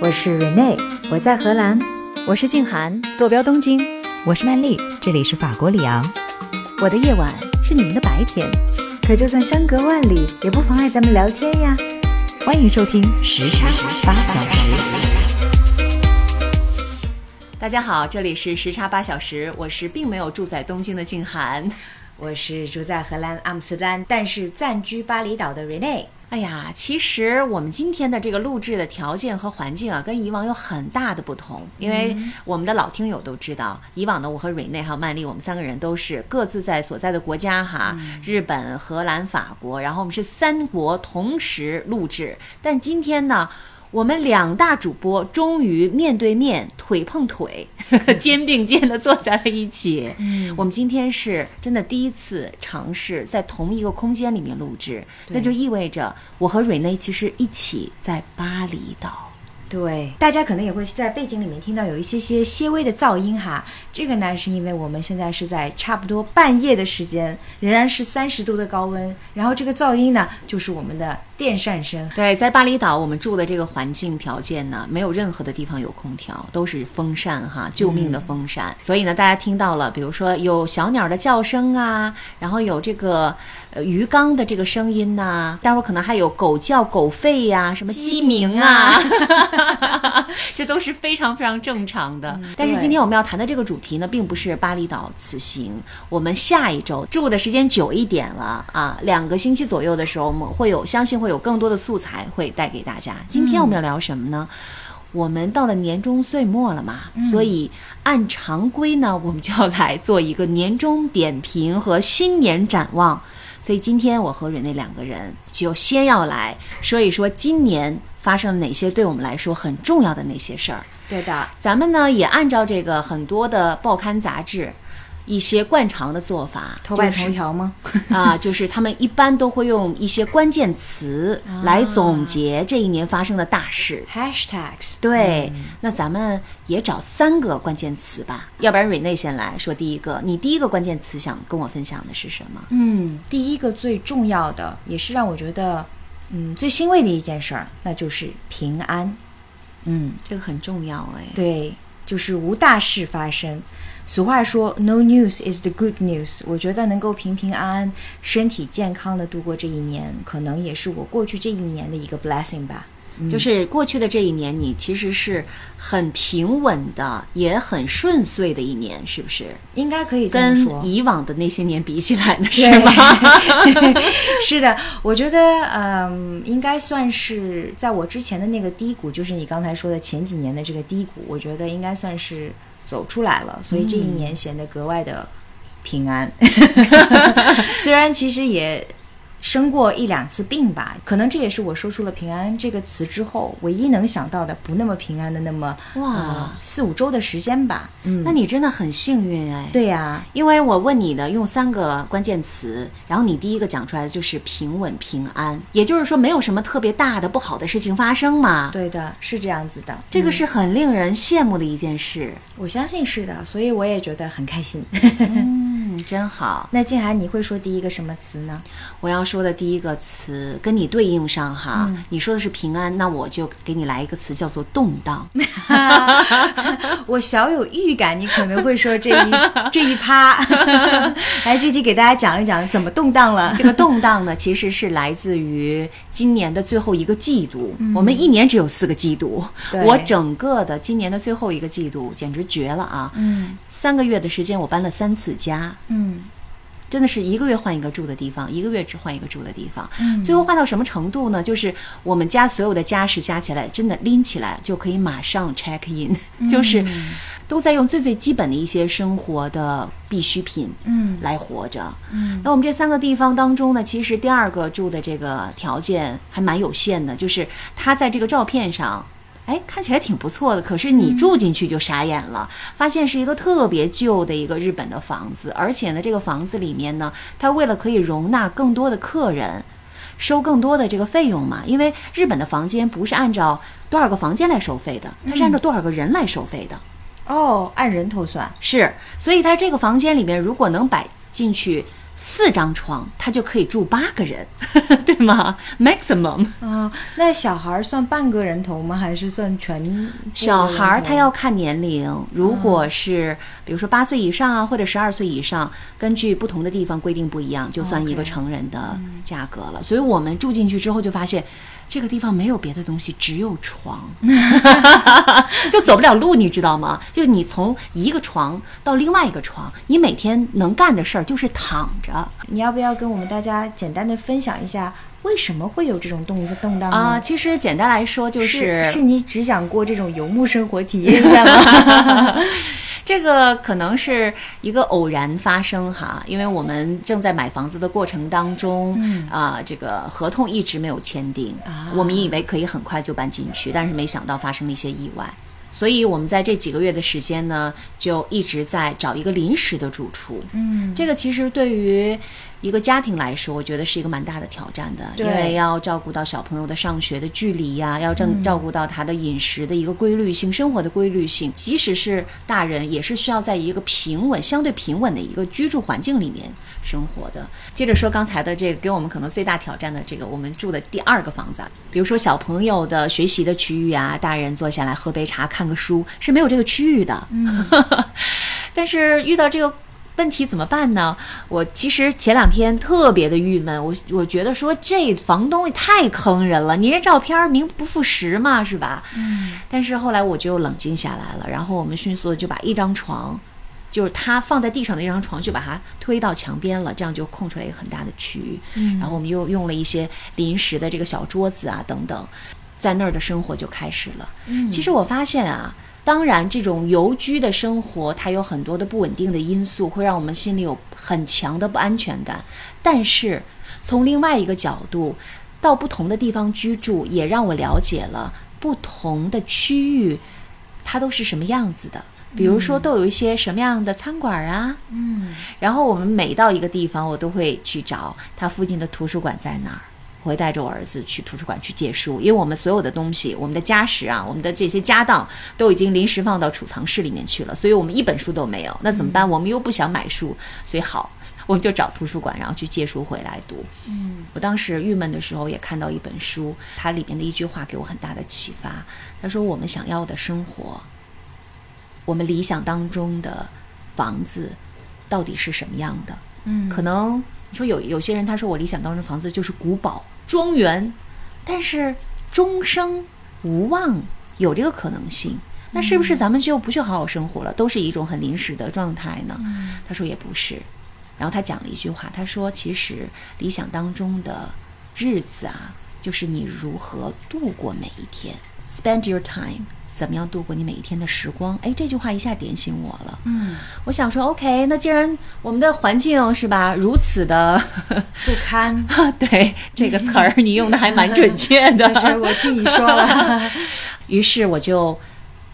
我是 Rene，我在荷兰。我是静涵，坐标东京。我是曼丽，这里是法国里昂。我的夜晚是你们的白天，可就算相隔万里，也不妨碍咱们聊天呀。欢迎收听时差八小时。大家好，这里是时差八小时，我是并没有住在东京的静涵。我是住在荷兰阿姆斯特丹，但是暂居巴厘岛的 Rene。哎呀，其实我们今天的这个录制的条件和环境啊，跟以往有很大的不同。因为我们的老听友都知道，以往呢，我和蕊内还有曼丽，我们三个人都是各自在所在的国家哈，日本、荷兰、法国，然后我们是三国同时录制。但今天呢，我们两大主播终于面对面、腿碰腿、肩并肩的坐在了一起。我们今天是真的第一次尝试在同一个空间里面录制，那就意味着我和蕊内其实一起在巴厘岛。对，大家可能也会在背景里面听到有一些些些微的噪音哈。这个呢，是因为我们现在是在差不多半夜的时间，仍然是三十度的高温，然后这个噪音呢，就是我们的电扇声。对，在巴厘岛，我们住的这个环境条件呢，没有任何的地方有空调，都是风扇哈，救命的风扇。所以呢，大家听到了，比如说有小鸟的叫声啊，然后有这个呃鱼缸的这个声音呐、待会儿可能还有狗叫、狗吠呀、什么鸡鸣啊，这都是非常非常正常的。但是今天我们要谈的这个主题呢，并不是巴厘岛此行，我们下一周住的时间久一点了啊，两个星期左右的时候，我们会有相信会有更多的素材会带给大家。今天我们要聊什么呢？我们到了年终岁末了嘛，所以按常规呢，我们就要来做一个年终点评和新年展望。所以今天我和蕊内两个人就先要来说一说今年发生了哪些对我们来说很重要的那些事儿。对的，咱们呢也按照这个很多的报刊杂志一些惯常的做法，头版头条吗？啊，就是他们一般都会用一些关键词来总结这一年发生的大事。Hashtags。对，那咱们也找三个关键词吧，要不然瑞内先来说第一个，你第一个关键词想跟我分享的是什么？嗯，第一个最重要的，也是让我觉得嗯最欣慰的一件事儿，那就是平安。嗯，这个很重要哎。对，就是无大事发生。俗话说，No news is the good news。我觉得能够平平安安、身体健康的度过这一年，可能也是我过去这一年的一个 blessing 吧。就是过去的这一年，你其实是很平稳的，也很顺遂的一年，是不是？应该可以跟。以往的那些年比起来呢，是吗？是的，我觉得，嗯，应该算是在我之前的那个低谷，就是你刚才说的前几年的这个低谷，我觉得应该算是走出来了，所以这一年显得格外的平安。虽然其实也生过一两次病吧，可能这也是我说出了“平安”这个词之后，唯一能想到的不那么平安的那么哇呃四五周的时间吧。嗯，那你真的很幸运哎。对呀、因为我问你的用三个关键词，然后你第一个讲出来的就是平稳平安，也就是说没有什么特别大的不好的事情发生嘛。对的，是这样子的。这个是很令人羡慕的一件事。我相信是的，所以我也觉得很开心。嗯，真好。那静涵，你会说第一个什么词呢？我要说的第一个词跟你对应上哈，你说的是平安，那我就给你来一个词叫做动荡。我小有预感，你可能会说这一 这一趴，来具体给大家讲一讲怎么动荡了。这个动荡呢，其实是来自于今年的最后一个季度。我们一年只有四个季度，我整个的今年的最后一个季度简直绝了啊！嗯三个月的时间，我搬了三次家，嗯真的是一个月换一个住的地方，一个月只换一个住的地方。最后换到什么程度呢？就是我们家所有的家事加起来，真的拎起来就可以马上 check in，、就是都在用最最基本的一些生活的必需品，嗯来活着。嗯那我们这三个地方当中呢，其实第二个住的这个条件还蛮有限的，就是他在这个照片上。哎，看起来挺不错的，可是你住进去就傻眼了，发现是一个特别旧的一个日本的房子，而且呢，这个房子里面呢，它为了可以容纳更多的客人，收更多的这个费用嘛，因为日本的房间不是按照多少个房间来收费的，它是按照多少个人来收费的。哦，按人头算。是，所以他这个房间里面如果能摆进去四张床，他就可以住八个人，对吗？maximum。啊、那小孩算半个人头吗？还是算全？小孩他要看年龄，如果是比如说八岁以上啊，或者十二岁以上，根据不同的地方规定不一样，就算一个成人的价格了。所以我们住进去之后就发现。这个地方没有别的东西，只有床，就走不了路，你知道吗？就是你从一个床到另外一个床，你每天能干的事儿就是躺着。你要不要跟我们大家简单的分享一下，为什么会有这种动动荡呢？啊、其实简单来说就是是你只想过这种游牧生活体验一下吗？这个可能是一个偶然发生哈，因为我们正在买房子的过程当中，啊、这个合同一直没有签订，啊我们以为可以很快就搬进去，但是没想到发生了一些意外。所以我们在这几个月的时间呢，就一直在找一个临时的住处。嗯，这个其实对于一个家庭来说，我觉得是一个蛮大的挑战的，因为要照顾到小朋友的上学的距离呀、要照照顾到他的饮食的一个规律性、生活的规律性，即使是大人，也是需要在一个平稳、相对平稳的一个居住环境里面生活的。接着说刚才的这个给我们可能最大挑战的这个我们住的第二个房子，啊，比如说小朋友的学习的区域啊，大人坐下来喝杯茶、看个书是没有这个区域的。嗯，但是遇到这个问题怎么办呢？我其实前两天特别的郁闷，我我觉得说这房东也太坑人了，你这照片名不副实嘛，是吧？嗯。但是后来我就冷静下来了，然后我们迅速的就把一张床，就是他放在地上的一张床，就把它推到墙边了，这样就空出来一个很大的区域。嗯。然后我们又用了一些临时的这个小桌子啊等等，在那儿的生活就开始了。嗯。其实我发现啊。当然，这种游居的生活，它有很多的不稳定的因素，会让我们心里有很强的不安全感。但是，从另外一个角度，到不同的地方居住，也让我了解了不同的区域，它都是什么样子的。比如说，都有一些什么样的餐馆啊？嗯，然后我们每到一个地方，我都会去找它附近的图书馆在哪儿。我会带着我儿子去图书馆去借书，因为我们所有的东西，我们的家什啊，我们的这些家当都已经临时放到储藏室里面去了，所以我们一本书都没有。那怎么办？我们又不想买书，所以好，我们就找图书馆，然后去借书回来读。嗯，我当时郁闷的时候也看到一本书，它里面的一句话给我很大的启发。他说：“我们想要的生活，我们理想当中的房子，到底是什么样的？”嗯可能你说有有些人他说我理想当中房子就是古堡庄园，但是终生无望，有这个可能性。那是不是咱们就不去好好生活了，都是一种很临时的状态呢？他说也不是。然后他讲了一句话，他说其实理想当中的日子啊，就是你如何度过每一天，spend your time，怎么样度过你每一天的时光？哎，这句话一下点醒我了。嗯，我想说，OK，那既然我们的环境是吧如此的，不堪。对这个词儿你用的还蛮准确的。但是我听你说了，于是我就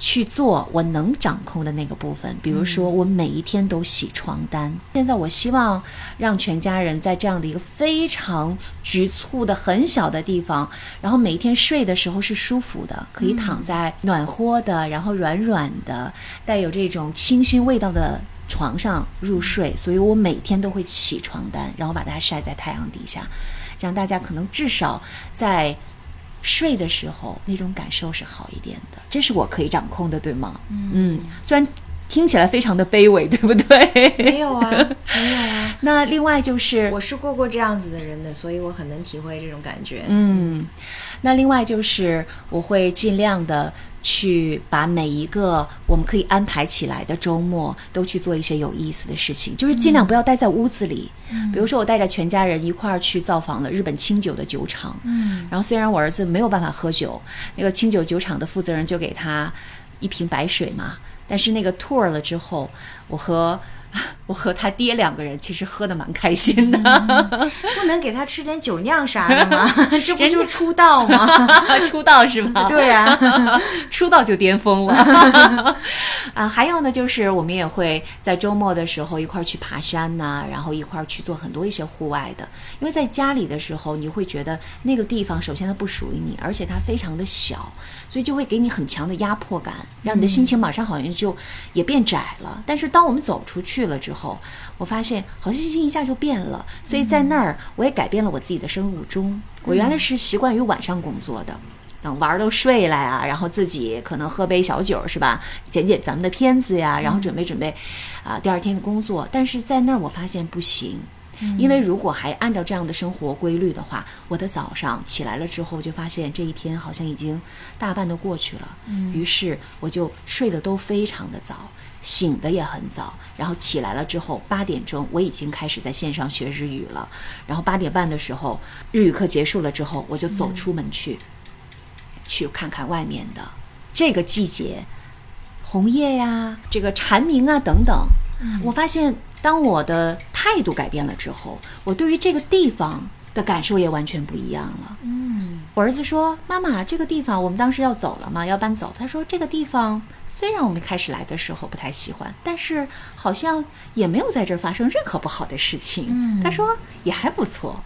去做我能掌控的那个部分，比如说我每一天都洗床单。现在我希望让全家人在这样的一个非常局促的很小的地方，然后每一天睡的时候是舒服的，可以躺在暖和的，然后软软的，带有这种清新味道的。床上入睡，所以我每天都会洗床单，然后把它晒在太阳底下，这样大家可能至少在睡的时候那种感受是好一点的，这是我可以掌控的，对吗？嗯，虽然听起来非常的卑微，对不对？没有啊，没有啊。那另外就是我是过过这样子的人的，所以我很能体会这种感觉。嗯，那另外就是我会尽量的去把每一个我们可以安排起来的周末都去做一些有意思的事情，就是尽量不要待在屋子里。比如说，我带着全家人一块儿去造访了日本清酒的酒厂。嗯，然后虽然我儿子没有办法喝酒，那个清酒酒厂的负责人就给他一瓶白水嘛，但是那个 tour 了之后，我和 我和他爹两个人其实喝的蛮开心的。不能给他吃点酒酿啥的吗？这不就出道吗？出道是吧？对啊，出道就巅峰了啊！还有呢，就是我们也会在周末的时候一块儿去爬山呐、然后一块儿去做很多一些户外的。因为在家里的时候，你会觉得那个地方首先它不属于你，而且它非常的小，所以就会给你很强的压迫感，让你的心情马上好像就也变窄了。但是当我们走出去了之后，我发现好像心情一下就变了。所以在那儿，我也改变了我自己的生物钟。我原来是习惯于晚上工作的，等玩儿都睡了呀，然后自己可能喝杯小酒是吧，剪剪咱们的片子呀，然后准备准备啊第二天的工作。但是在那儿我发现不行。因为如果还按照这样的生活规律的话，我的早上起来了之后，就发现这一天好像已经大半都过去了。嗯，于是我就睡得都非常的早，醒的也很早，然后起来了之后八点钟我已经开始在线上学日语了。然后八点半的时候日语课结束了之后，我就走出门去，去看看外面的这个季节，红叶呀，这个蝉鸣啊等等。我发现。当我的态度改变了之后，我对于这个地方的感受也完全不一样了。嗯，我儿子说：“妈妈，这个地方我们当时要走了嘛，要搬走。”他说：“这个地方虽然我们开始来的时候不太喜欢，但是好像也没有在这儿发生任何不好的事情。”嗯，他说也还不错。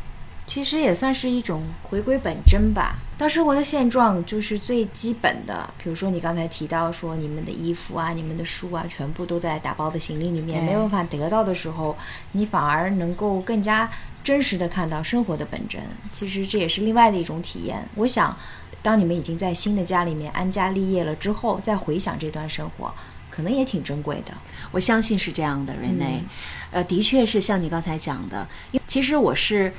其实也算是一种回归本真吧。当生活的现状就是最基本的，比如说你刚才提到说你们的衣服啊、你们的书啊，全部都在打包的行李里面，没有办法得到的时候，你反而能够更加真实的看到生活的本真。其实这也是另外的一种体验。我想，当你们已经在新的家里面安家立业了之后，再回想这段生活，可能也挺珍贵的。我相信是这样的，Rene，呃，的确是像你刚才讲的，因为其实我是。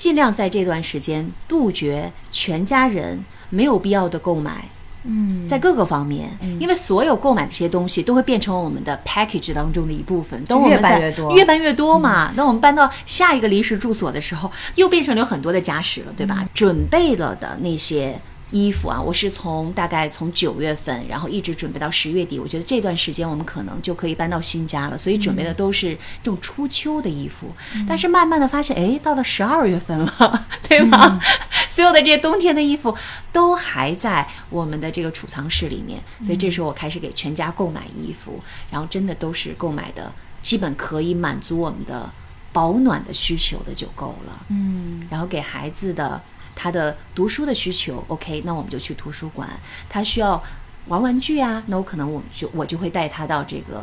尽量在这段时间杜绝全家人没有必要的购买，嗯，在各个方面，因为所有购买这些东西都会变成我们的 package 当中的一部分。等我们在越搬越多嘛，等我们搬到下一个临时住所的时候，又变成了有很多的家什了，对吧？准备了的那些。衣服啊，我是从大概从九月份，然后一直准备到十月底。我觉得这段时间我们可能就可以搬到新家了，所以准备的都是这种初秋的衣服。但是慢慢的发现，哎，到了十二月份了，对吗？所有的这些冬天的衣服都还在我们的这个储藏室里面，所以这时候我开始给全家购买衣服，然后真的都是购买的基本可以满足我们的保暖的需求的就够了。嗯，然后给孩子的。他的读书的需求，OK，那我们就去图书馆。他需要玩玩具啊，那我可能我就我就会带他到这个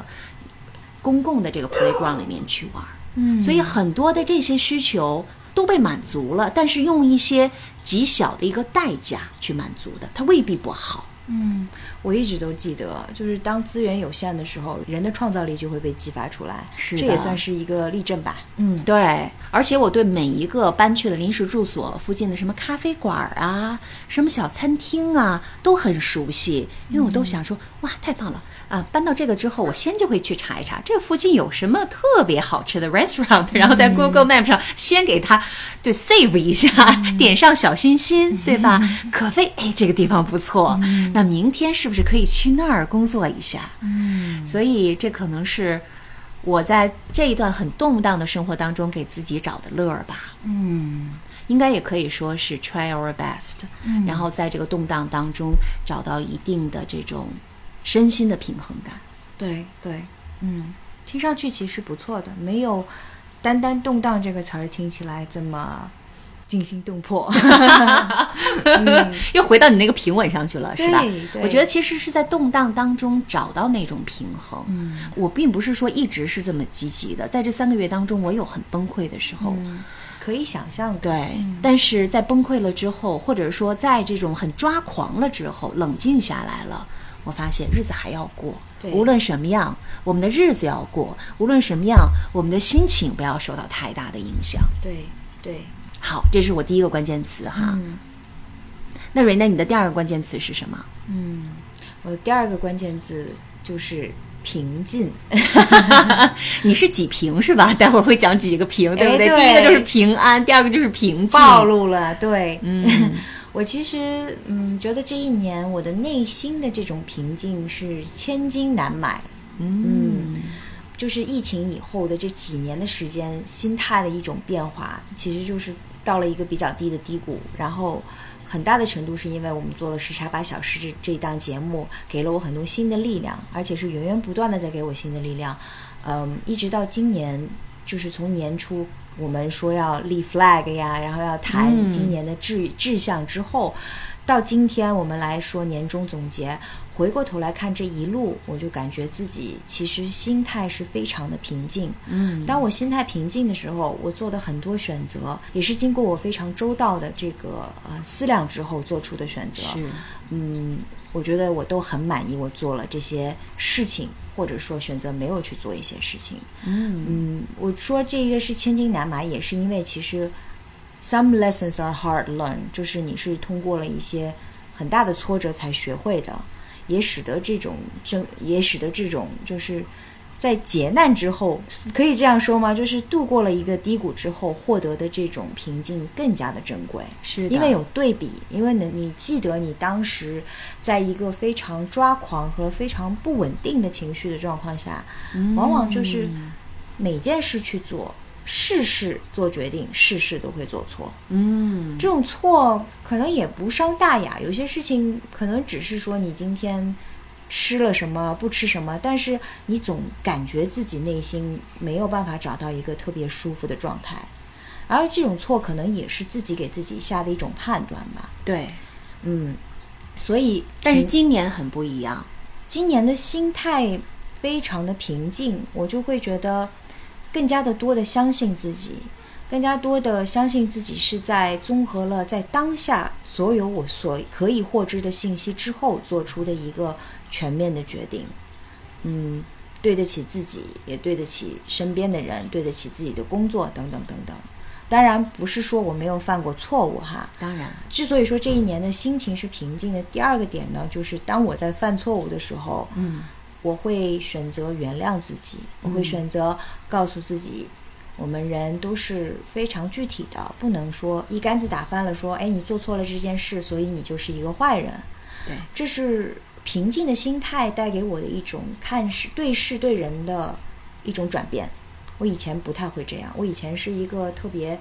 公共的这个 playground 里面去玩。嗯，所以很多的这些需求都被满足了，但是用一些极小的一个代价去满足的，它未必不好。嗯，我一直都记得，就是当资源有限的时候，人的创造力就会被激发出来。是，这也算是一个例证吧。嗯，对。而且我对每一个搬去的临时住所附近的什么咖啡馆啊、什么小餐厅啊，都很熟悉，因为我都想说，哇，太棒了。啊，搬到这个之后，我先就会去查一查这附近有什么特别好吃的 restaurant，然后在 Google Map 上先给他对 save 一下，点上小心心，对吧？可飞，哎，这个地方不错，那明天是不是可以去那儿工作一下？嗯，所以这可能是我在这一段很动荡的生活当中给自己找的乐儿吧。嗯，应该也可以说是 try our best，然后在这个动荡当中找到一定的这种。身心的平衡感，对对，嗯，听上去其实不错的，没有单单动荡这个词儿听起来这么惊心动魄。又回到你那个平稳上去了，是吧？我觉得其实是在动荡当中找到那种平衡。嗯，我并不是说一直是这么积极的，在这三个月当中，我有很崩溃的时候，可以想象。对，但是在崩溃了之后，或者说在这种很抓狂了之后，冷静下来了。我发现日子还要过，无论什么样，我们的日子要过；无论什么样，我们的心情不要受到太大的影响。对对，好，这是我第一个关键词哈。那瑞娜，你的第二个关键词是什么？嗯，我的第二个关键字就是平静。你是几平是吧？待会儿会讲几个平，对不对？第一个就是平安，第二个就是平静。暴露了，对，嗯。我其实嗯，觉得这一年我的内心的这种平静是千金难买。嗯，就是疫情以后的这几年的时间，心态的一种变化，其实就是到了一个比较低的低谷。然后很大的程度是因为我们做了时差八小时这这档节目，给了我很多新的力量，而且是源源不断的在给我新的力量。嗯，一直到今年，就是从年初。我们说要立 flag 呀，然后要谈今年的志志向之后，到今天我们来说年终总结，回过头来看这一路，我就感觉自己其实心态是非常的平静。嗯，当我心态平静的时候，我做的很多选择，也是经过我非常周到的这个呃思量之后做出的选择。是，嗯，我觉得我都很满意，我做了这些事情，或者说选择没有去做一些事情。嗯嗯，我说这个是千金难买，也是因为其实 some lessons are hard learned，就是你是通过了一些很大的挫折才学会的，也使得这种正也使得这种就是在劫难之后，可以这样说吗？就是度过了一个低谷之后获得的这种平静更加的珍贵。是，因为有对比，因为你你记得你当时在一个非常抓狂和非常不稳定的情绪的状况下，往往就是每件事去做，事事做决定，事事都会做错。嗯，这种错可能也不伤大雅，有些事情可能只是说你今天吃了什么，不吃什么，但是你总感觉自己内心没有办法找到一个特别舒服的状态，而这种错可能也是自己给自己下的一种判断吧。对，嗯，所以但是今年很不一样。今年的心态非常的平静，我就会觉得更加的多的相信自己，更加多的相信自己是在综合了在当下所有我所可以获知的信息之后做出的一个全面的决定。嗯，对得起自己，也对得起身边的人，对得起自己的工作等等等等。当然不是说我没有犯过错误哈，当然，之所以说这一年的心情是平静的，第二个点呢，就是当我在犯错误的时候，嗯，我会选择原谅自己，我会选择告诉自己，我们人都是非常具体的，不能说一竿子打翻了，说，哎，你做错了这件事，所以你就是一个坏人。对，这是平静的心态带给我的一种看事对事对人的一种转变。我以前不太会这样，我以前是一个特别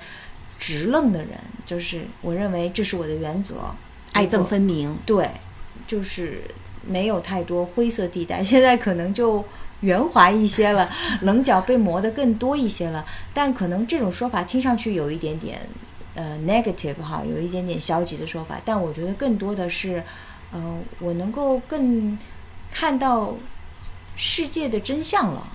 直愣的人，就是我认为这是我的原则，爱憎分明。对，就是没有太多灰色地带。现在可能就圆滑一些了，棱角被磨得更多一些了。但可能这种说法听上去有一点点呃 negative 哈，有一点点消极的说法。但我觉得更多的是，呃，我能够更看到世界的真相了，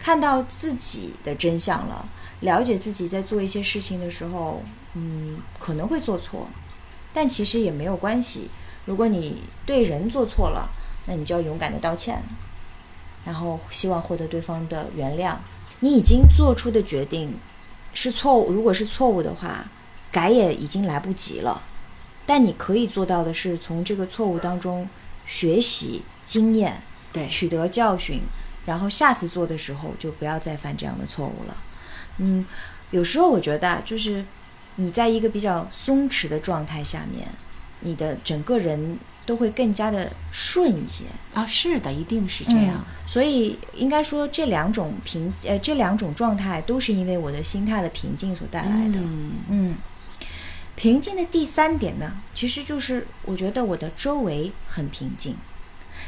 看到自己的真相了，了解自己在做一些事情的时候，嗯，可能会做错，但其实也没有关系。如果你对人做错了，那你就要勇敢的道歉，然后希望获得对方的原谅。你已经做出的决定是错误，如果是错误的话，改也已经来不及了。但你可以做到的是，从这个错误当中学习经验，对，取得教训，然后下次做的时候就不要再犯这样的错误了。嗯，有时候我觉得啊，就是你在一个比较松弛的状态下面，你的整个人都会更加的顺一些。啊，是的，一定是这样。嗯所以应该说这两种平呃这两种状态都是因为我的心态的平静所带来的。嗯嗯，平静的第三点呢，其实就是我觉得我的周围很平静。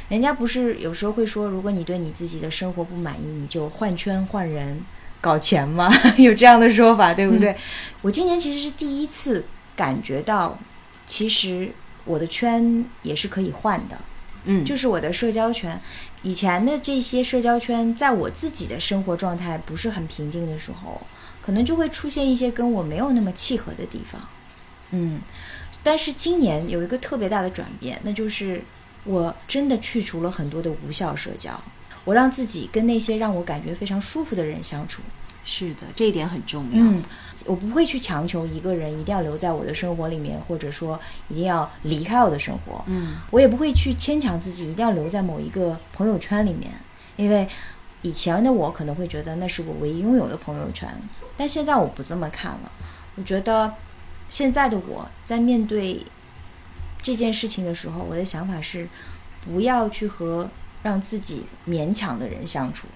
人家不是有时候会说，如果你对你自己的生活不满意，你就换圈换人搞钱吗？有这样的说法，对不对？我今年其实是第一次感觉到，其实我的圈也是可以换的。嗯，就是我的社交圈，以前的这些社交圈，在我自己的生活状态不是很平静的时候，可能就会出现一些跟我没有那么契合的地方。嗯，但是今年有一个特别大的转变，那就是我真的去除了很多的无效社交，我让自己跟那些让我感觉非常舒服的人相处。是的，这一点很重要。嗯，我不会去强求一个人一定要留在我的生活里面，或者说一定要离开我的生活。嗯，我也不会去牵强自己一定要留在某一个朋友圈里面，因为以前的我可能会觉得那是我唯一拥有的朋友圈，但现在我不这么看了。我觉得现在的我在面对这件事情的时候，我的想法是不要去和让自己勉强的人相处。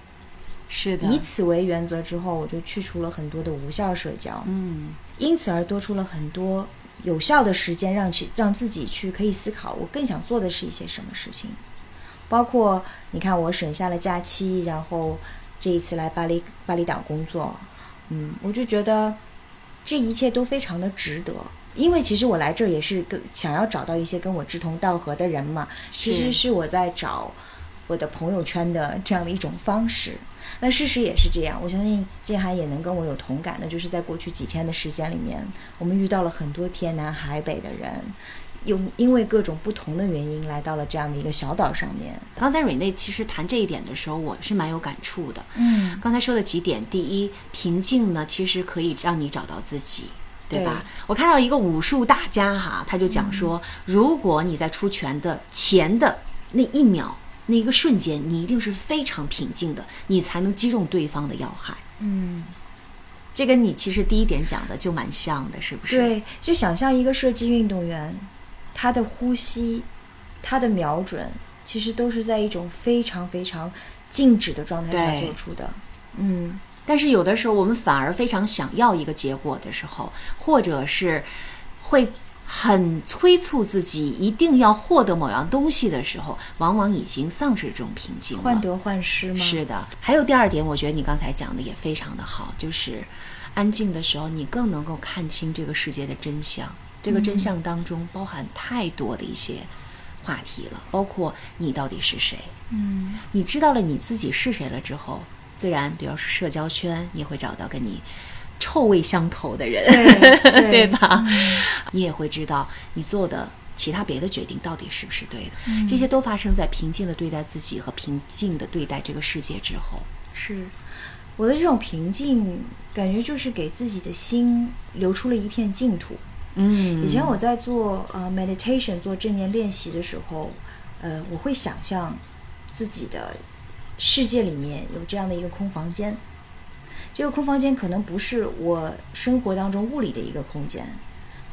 是的，以此为原则之后，我就去除了很多的无效社交，嗯因此而多出了很多有效的时间，让去让自己去可以思考，我更想做的是一些什么事情。包括你看，我省下了假期，然后这一次来巴厘巴厘岛工作，嗯，我就觉得这一切都非常的值得。因为其实我来这儿也是跟想要找到一些跟我志同道合的人嘛，其实是我在找我的朋友圈的这样的一种方式。那事实也是这样，我相信静涵也能跟我有同感的，就是在过去几天的时间里面，我们遇到了很多天南海北的人，有因为各种不同的原因来到了这样的一个小岛上面。刚才瑞内其实谈这一点的时候，我是蛮有感触的。嗯，刚才说的几点，第一，平静呢，其实可以让你找到自己。对吧？我看到一个武术大家哈，他就讲说，如果你在出拳的前的那一秒、那一个瞬间，你一定是非常平静的，你才能击中对方的要害。嗯，这跟你其实第一点讲的就蛮像的，是不是？对，就想象一个射击运动员，他的呼吸、他的瞄准，其实都是在一种非常非常静止的状态下做出的。嗯，但是有的时候我们反而非常想要一个结果的时候，或者是会很催促自己一定要获得某样东西的时候，往往已经丧失这种平静了。患得患失吗？是的，还有第二点，我觉得你刚才讲的也非常的好，就是安静的时候，你更能够看清这个世界的真相。这个真相当中包含太多的一些话题了，包括你到底是谁。嗯，你知道了你自己是谁了之后，自然，比如说社交圈，你会找到跟你臭味相投的人，对吧？你也会知道你做的其他别的决定到底是不是对的。嗯这些都发生在平静的对待自己和平静的对待这个世界之后。是我的这种平静，感觉就是给自己的心留出了一片净土。嗯以前我在做呃 meditation 做正念练习的时候，呃，我会想象自己的世界里面有这样的一个空房间。这个空房间可能不是我生活当中物理的一个空间，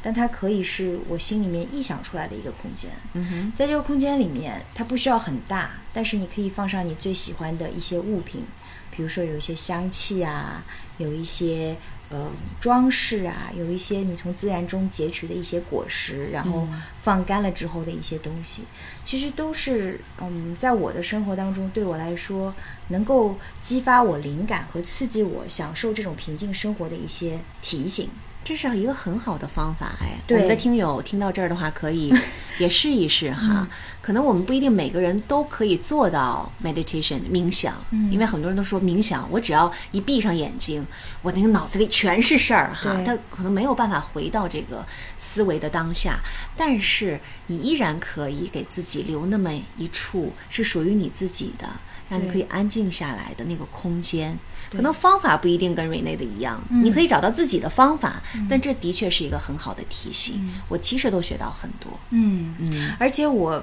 但它可以是我心里面臆想出来的一个空间。嗯哼，在这个空间里面，它不需要很大，但是你可以放上你最喜欢的一些物品，比如说有一些香气啊，有一些呃装饰啊，有一些你从自然中截取的一些果实，然后放干了之后的一些东西，其实都是嗯，在我的生活当中对我来说，能够激发我灵感和刺激我享受这种平静生活的一些提醒。这是一个很好的方法哎。我们的听友听到这儿的话，可以 也试一试哈。可能我们不一定每个人都可以做到 meditation 冥想，因为很多人都说冥想，我只要一闭上眼睛，我那个脑子里全是事儿哈，他可能没有办法回到这个思维的当下。但是你依然可以给自己留那么一处是属于你自己的，让你可以安静下来的那个空间。可能方法不一定跟瑞内的一样，嗯你可以找到自己的方法，但这的确是一个很好的提醒。我其实都学到很多。嗯嗯，而且我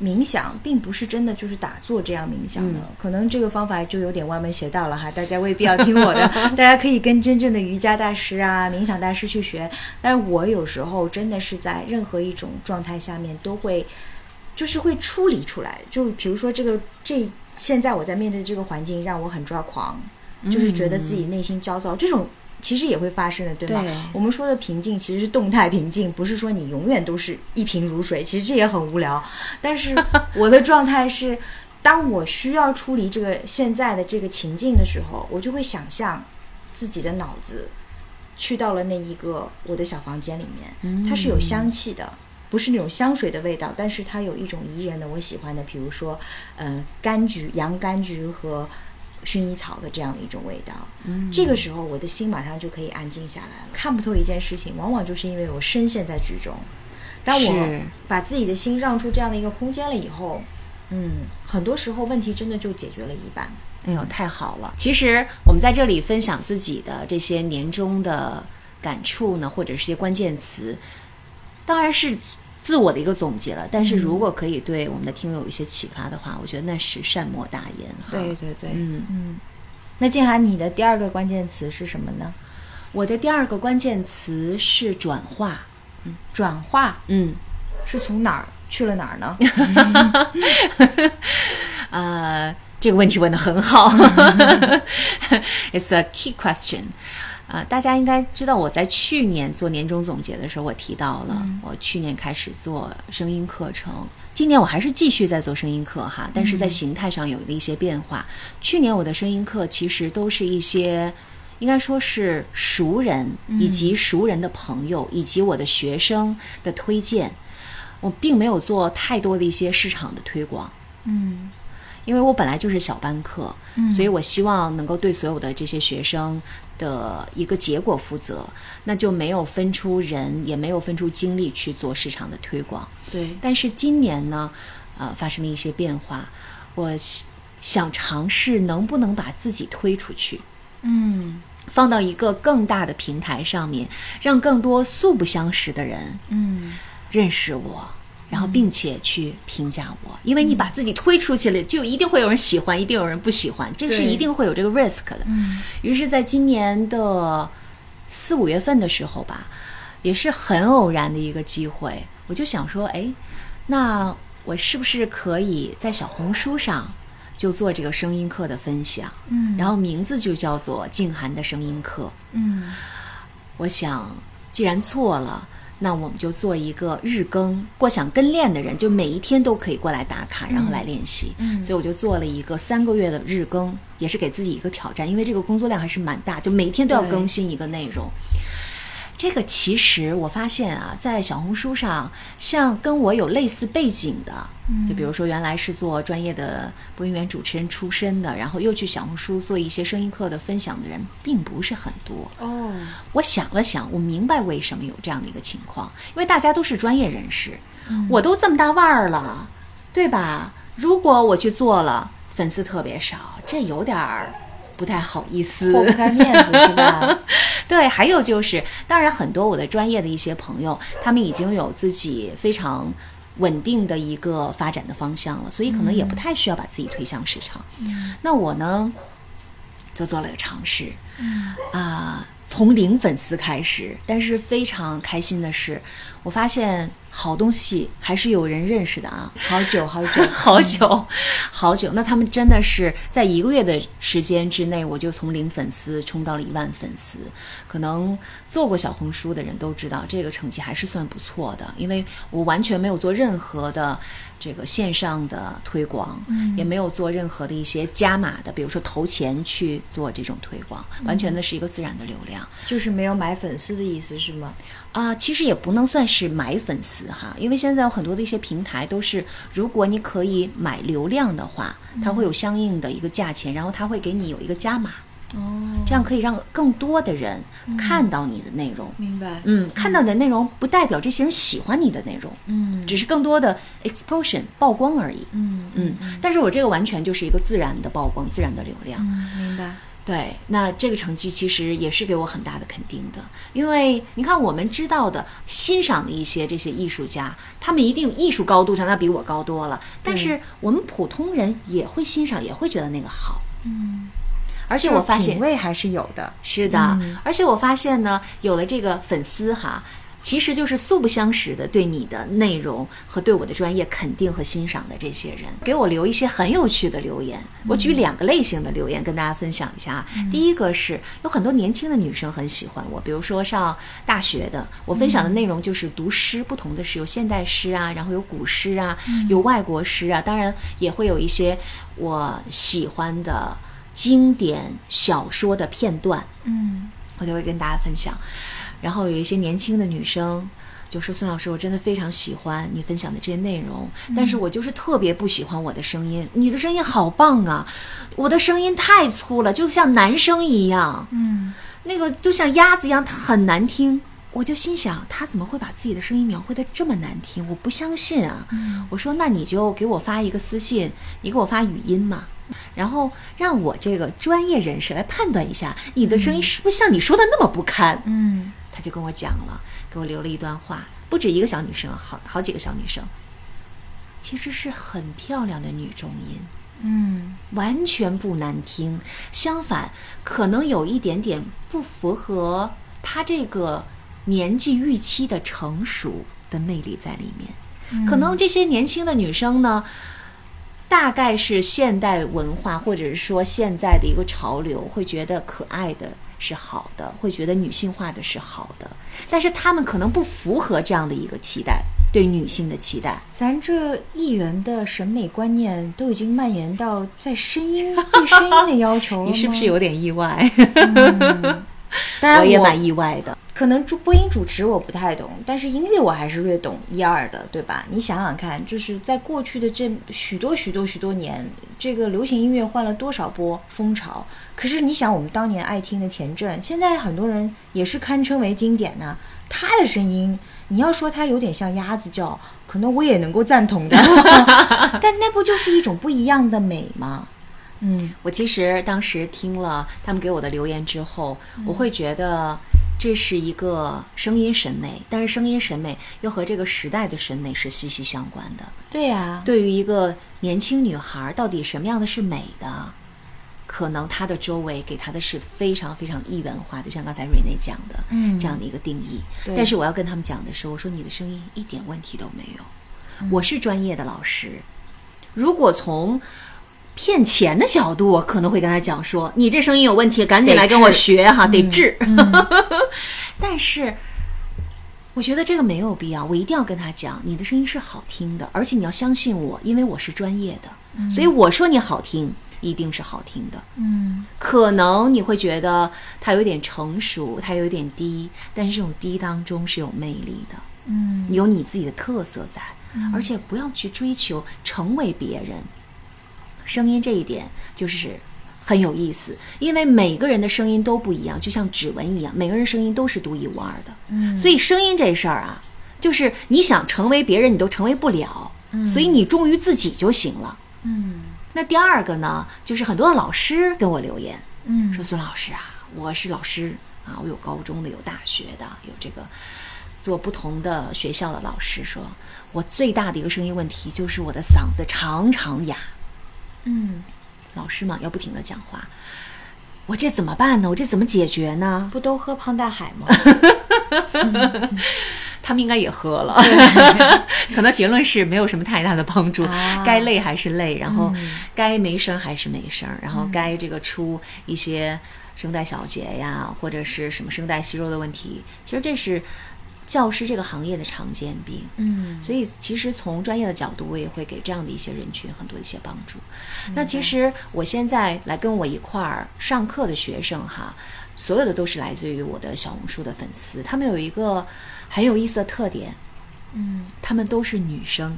冥想并不是真的就是打坐这样冥想的，嗯可能这个方法就有点歪门邪道了哈，大家未必要听我的，大家可以跟真正的瑜伽大师啊、冥想大师去学。但是我有时候真的是在任何一种状态下面都会。就是会处理出来，就比如说这个这现在我在面对这个环境让我很抓狂，就是觉得自己内心焦躁，这种其实也会发生的，对吗？对我们说的平静其实是动态平静，不是说你永远都是一贫如水，其实这也很无聊。但是 我的状态是，当我需要处理这个现在的这个情境的时候，我就会想象自己的脑子去到了那一个我的小房间里面，它是有香气的。不是那种香水的味道，但是它有一种宜人的我喜欢的，比如说，呃，柑橘、洋甘菊和薰衣草的这样的一种味道。嗯这个时候我的心马上就可以安静下来了。看不透一件事情，往往就是因为我深陷在局中。当我把自己的心让出这样的一个空间了以后，嗯，很多时候问题真的就解决了一半。哎呦，太好了！其实我们在这里分享自己的这些年终的感触呢，或者是一些关键词，当然是自我的一个总结了。但是如果可以对我们的听友有一些启发的话，我觉得那是善莫大焉哈。对对对，嗯嗯。那静涵，你的第二个关键词是什么呢？我的第二个关键词是转化。转化嗯，是从哪儿去了哪儿呢？呃，这个问题问得很好，It's a key question。呃，大家应该知道，我在去年做年终总结的时候，我提到了、我去年开始做声音课程，今年我还是继续在做声音课哈，但是在形态上有了一些变化。去年我的声音课其实都是一些应该说是熟人以及熟人的朋友以及我的学生的推荐，我并没有做太多的一些市场的推广。嗯因为我本来就是小班课，所以我希望能够对所有的这些学生的一个结果负责，那就没有分出人，也没有分出精力去做市场的推广。对，但是今年呢，呃，发生了一些变化，我想想尝试能不能把自己推出去，嗯。放到一个更大的平台上面，让更多素不相识的人嗯。认识我，然后并且去评价我，因为你把自己推出去了，就一定会有人喜欢，一定有人不喜欢，这个是一定会有这个 risk 的。嗯于是，在今年的四五月份的时候吧，也是很偶然的一个机会，我就想说，哎，那我是不是可以在小红书上就做这个声音课的分享？嗯然后名字就叫做静涵的声音课。嗯我想，既然做了，那我们就做一个日更。过想跟练的人，就每一天都可以过来打卡，然后来练习。嗯所以我就做了一个三个月的日更，也是给自己一个挑战，因为这个工作量还是蛮大，就每天都要更新一个内容。这个其实我发现啊，在小红书上，像跟我有类似背景的，就比如说原来是做专业的播音员主持人出身的，然后又去小红书做一些声音课的分享的人，并不是很多。哦，我想了想，我明白为什么有这样的一个情况，因为大家都是专业人士，我都这么大腕儿了，对吧？如果我去做了，粉丝特别少，这有点儿不太好意思，破不开面子是吧？对，还有就是，当然很多我的专业的一些朋友，他们已经有自己非常稳定的一个发展的方向了，所以可能也不太需要把自己推向市场。那我呢，就做了个尝试，啊、从零粉丝开始，但是非常开心的是，我发现好东西还是有人认识的啊。好久好久，好久，好久。那他们真的是在一个月的时间之内，我就从零粉丝冲到了一万粉丝。可能做过小红书的人都知道，这个成绩还是算不错的，因为我完全没有做任何的这个线上的推广，也没有做任何的一些加码的，比如说投钱去做这种推广，完全的是一个自然的流量。就是没有买粉丝的意思是吗？啊、其实也不能算是买粉丝哈，因为现在有很多的一些平台都是，如果你可以买流量的话，它会有相应的一个价钱，然后它会给你有一个加码，哦，这样可以让更多的人看到你的内容。明白。嗯，看到你的内容不代表这些人喜欢你的内容，嗯只是更多的 exposure 曝光而已。嗯嗯，但是我这个完全就是一个自然的曝光，自然的流量。嗯，明白。对，那这个成绩其实也是给我很大的肯定的，因为你看我们知道的、欣赏的一些这些艺术家，他们一定艺术高度上那比我高多了，但是我们普通人也会欣赏，也会觉得那个好。嗯，而且我发现品味还是有的。是的，嗯而且我发现呢，有了这个粉丝哈，其实就是素不相识的对你的内容和对我的专业肯定和欣赏的这些人，给我留一些很有趣的留言。我举两个类型的留言跟大家分享一下啊。第一个是有很多年轻的女生很喜欢我，比如说上大学的，我分享的内容就是读诗，不同的诗有现代诗啊，然后有古诗啊，有外国诗啊，当然也会有一些我喜欢的经典小说的片段。嗯我就会跟大家分享。然后有一些年轻的女生就说：“孙老师，我真的非常喜欢你分享的这些内容，但是我就是特别不喜欢我的声音。你的声音好棒啊，我的声音太粗了，就像男生一样，嗯那个就像鸭子一样，很难听。”我就心想，他怎么会把自己的声音描绘的这么难听？我不相信啊！我说，那你就给我发一个私信，你给我发语音嘛，然后让我这个专业人士来判断一下，你的声音是不是像你说的那么不堪？嗯他就跟我讲了，给我留了一段话，不止一个小女生，好好几个小女生，其实是很漂亮的女中音，嗯完全不难听，相反，可能有一点点不符合她这个年纪预期的成熟的魅力在里面。可能这些年轻的女生呢，大概是现代文化或者是说现在的一个潮流，会觉得可爱的是好的，会觉得女性化的是好的，但是他们可能不符合这样的一个期待。对女性的期待。咱这艺员的审美观念都已经蔓延到在声音对声音的要求了 你是不是有点意外？当然我也蛮意外的。可能主播音主持我不太懂，但是音乐我还是略懂一二的，对吧？你想想看，就是在过去的这许多许多许多年，这个流行音乐换了多少波风潮？可是你想，我们当年爱听的田震，现在很多人也是堪称为经典呐、他的声音，你要说他有点像鸭子叫，可能我也能够赞同的，但那不就是一种不一样的美吗？嗯，我其实当时听了他们给我的留言之后，我会觉得这是一个声音审美，但是声音审美又和这个时代的审美是息息相关的。对呀、对于一个年轻女孩，到底什么样的是美的？可能她的周围给她的是非常非常一元化，就像刚才瑞内讲的，嗯这样的一个定义。但是我要跟他们讲的是，我说你的声音一点问题都没有，我是专业的老师。如果从骗钱的角度，我可能会跟他讲说，你这声音有问题，赶紧来跟我学哈，得治。但是。我觉得这个没有必要，我一定要跟他讲，你的声音是好听的，而且你要相信我，因为我是专业的，所以我说你好听，一定是好听的。嗯，可能你会觉得他有点成熟，他有点低，但是这种低当中是有魅力的，嗯，有你自己的特色在，而且不要去追求成为别人。声音这一点就是很有意思，因为每个人的声音都不一样，就像指纹一样，每个人声音都是独一无二的。嗯所以声音这事儿啊，就是你想成为别人，你都成为不了，所以你忠于自己就行了。嗯那第二个呢，就是很多的老师跟我留言，嗯说孙老师啊，我是老师啊，我有高中的，有大学的，有这个做不同的学校的老师说，我最大的一个声音问题就是我的嗓子常常哑。嗯，老师嘛，要不停的讲话，我这怎么办呢？我这怎么解决呢？不都喝胖大海吗？他们应该也喝了，可能结论是没有什么太大的帮助。啊该累还是累，然后嗯该没声还是没声，然后该这个出一些声带小结呀，或者是什么声带息肉的问题，其实这是教师这个行业的常见病。嗯。所以，其实从专业的角度，我也会给这样的一些人群很多一些帮助。那其实我现在来跟我一块儿上课的学生哈，所有的都是来自于我的小红书的粉丝，他们有一个很有意思的特点，嗯。他们都是女生，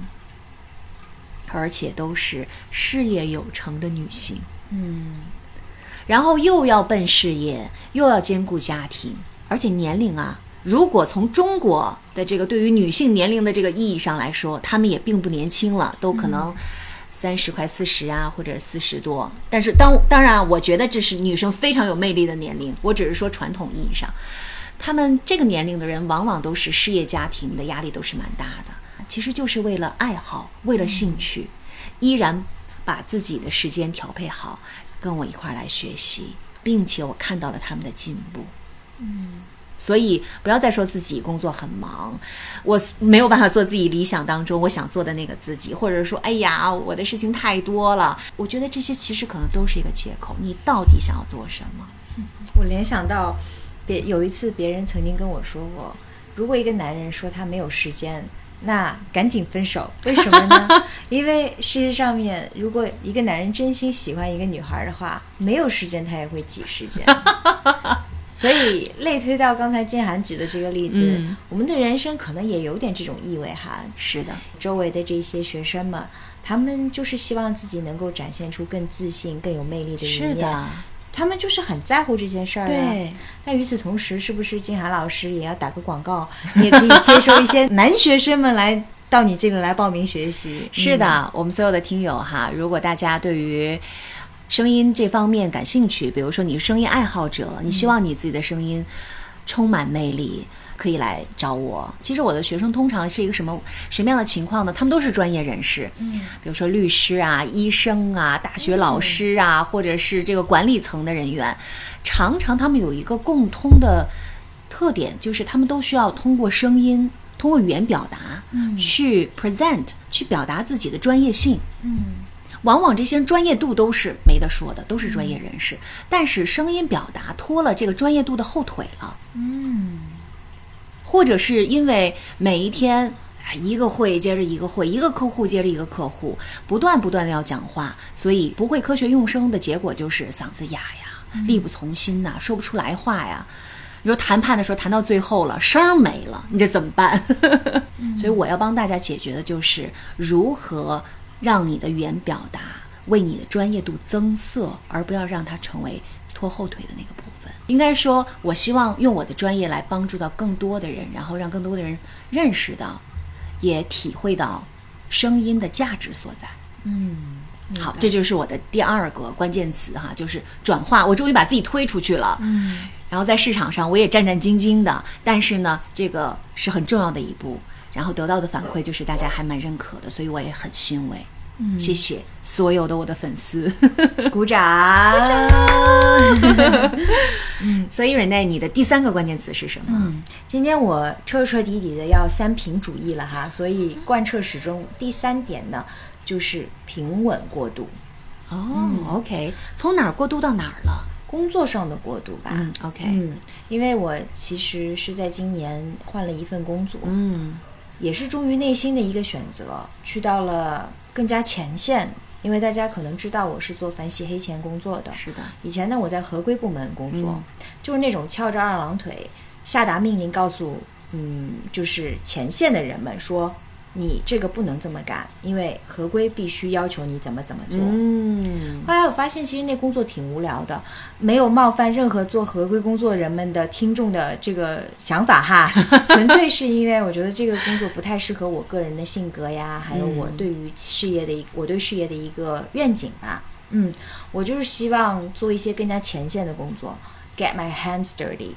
而且都是事业有成的女性，嗯。然后又要奔事业，又要兼顾家庭，而且年龄啊，如果从中国的这个对于女性年龄的这个意义上来说，她们也并不年轻了，都可能三十快四十啊，或者四十多。但是当当然，我觉得这是女生非常有魅力的年龄，我只是说传统意义上，她们这个年龄的人往往都是事业家庭的压力都是蛮大的，其实就是为了爱好，为了兴趣，依然把自己的时间调配好，跟我一块儿来学习，并且我看到了他们的进步。所以不要再说自己工作很忙，我没有办法做自己理想当中我想做的那个自己，或者说，哎呀，我的事情太多了。我觉得这些其实可能都是一个借口。你到底想要做什么？我联想到别有一次别人曾经跟我说过，如果一个男人说他没有时间，那赶紧分手。为什么呢？因为事实上面，如果一个男人真心喜欢一个女孩的话，没有时间他也会挤时间。所以类推到刚才建涵举的这个例子，嗯我们的人生可能也有点这种意味哈。是的，周围的这些学生们，他们就是希望自己能够展现出更自信、更有魅力的一面。是的，他们就是很在乎这件事儿、啊。对。但与此同时，是不是金涵老师也要打个广告？你 也可以接收一些男学生们来到你这里来报名学习。是的，我们所有的听友哈，如果大家对于声音这方面感兴趣，比如说你是声音爱好者，你希望你自己的声音充满魅力。可以来找我。其实我的学生通常是一个什么什么样的情况呢？他们都是专业人士，嗯，比如说律师啊、医生啊、大学老师啊，或者是这个管理层的人员。常常他们有一个共通的特点，就是他们都需要通过声音、通过语言表达，嗯去 present，去表达自己的专业性。嗯往往这些人专业度都是没得说的，都是专业人士，但是声音表达拖了这个专业度的后腿了，嗯。或者是因为每一天啊一个会接着一个会，一个客户接着一个客户，不断不断的要讲话，所以不会科学用声的结果就是嗓子哑呀，力不从心呐、说不出来话呀。你说谈判的时候谈到最后了，声儿没了，你这怎么办？所以我要帮大家解决的就是如何让你的语言表达为你的专业度增色，而不要让它成为拖后腿的那个部分。应该说，我希望用我的专业来帮助到更多的人，然后让更多的人认识到，也体会到声音的价值所在。嗯好，这就是我的第二个关键词哈，就是转化。我终于把自己推出去了，嗯，然后在市场上我也战战兢兢的，但是呢，这个是很重要的一步，然后得到的反馈就是大家还蛮认可的，所以我也很欣慰。嗯，谢谢所有的我的粉丝。鼓掌。所以瑞内，你的第三个关键词是什么？今天我彻彻底底的要三平主义了哈，所以贯彻始终。第三点呢，就是平稳过渡，哦、o k 从哪儿过渡到哪儿了？工作上的过渡吧。嗯，OK，嗯，因为我其实是在今年换了一份工作，嗯也是忠于内心的一个选择，去到了更加前线。因为大家可能知道我是做反洗黑钱工作的，是的，以前呢我在合规部门工作，嗯就是那种翘着二郎腿下达命令，告诉嗯就是前线的人们说你这个不能这么干，因为合规必须要求你怎么怎么做。嗯后来我发现，其实那工作挺无聊的，没有冒犯任何做合规工作人们的听众的这个想法哈，纯粹是因为我觉得这个工作不太适合我个人的性格呀，还有我对于事业的一我对事业的一个愿景吧。嗯，我就是希望做一些更加前线的工作，get my hands dirty。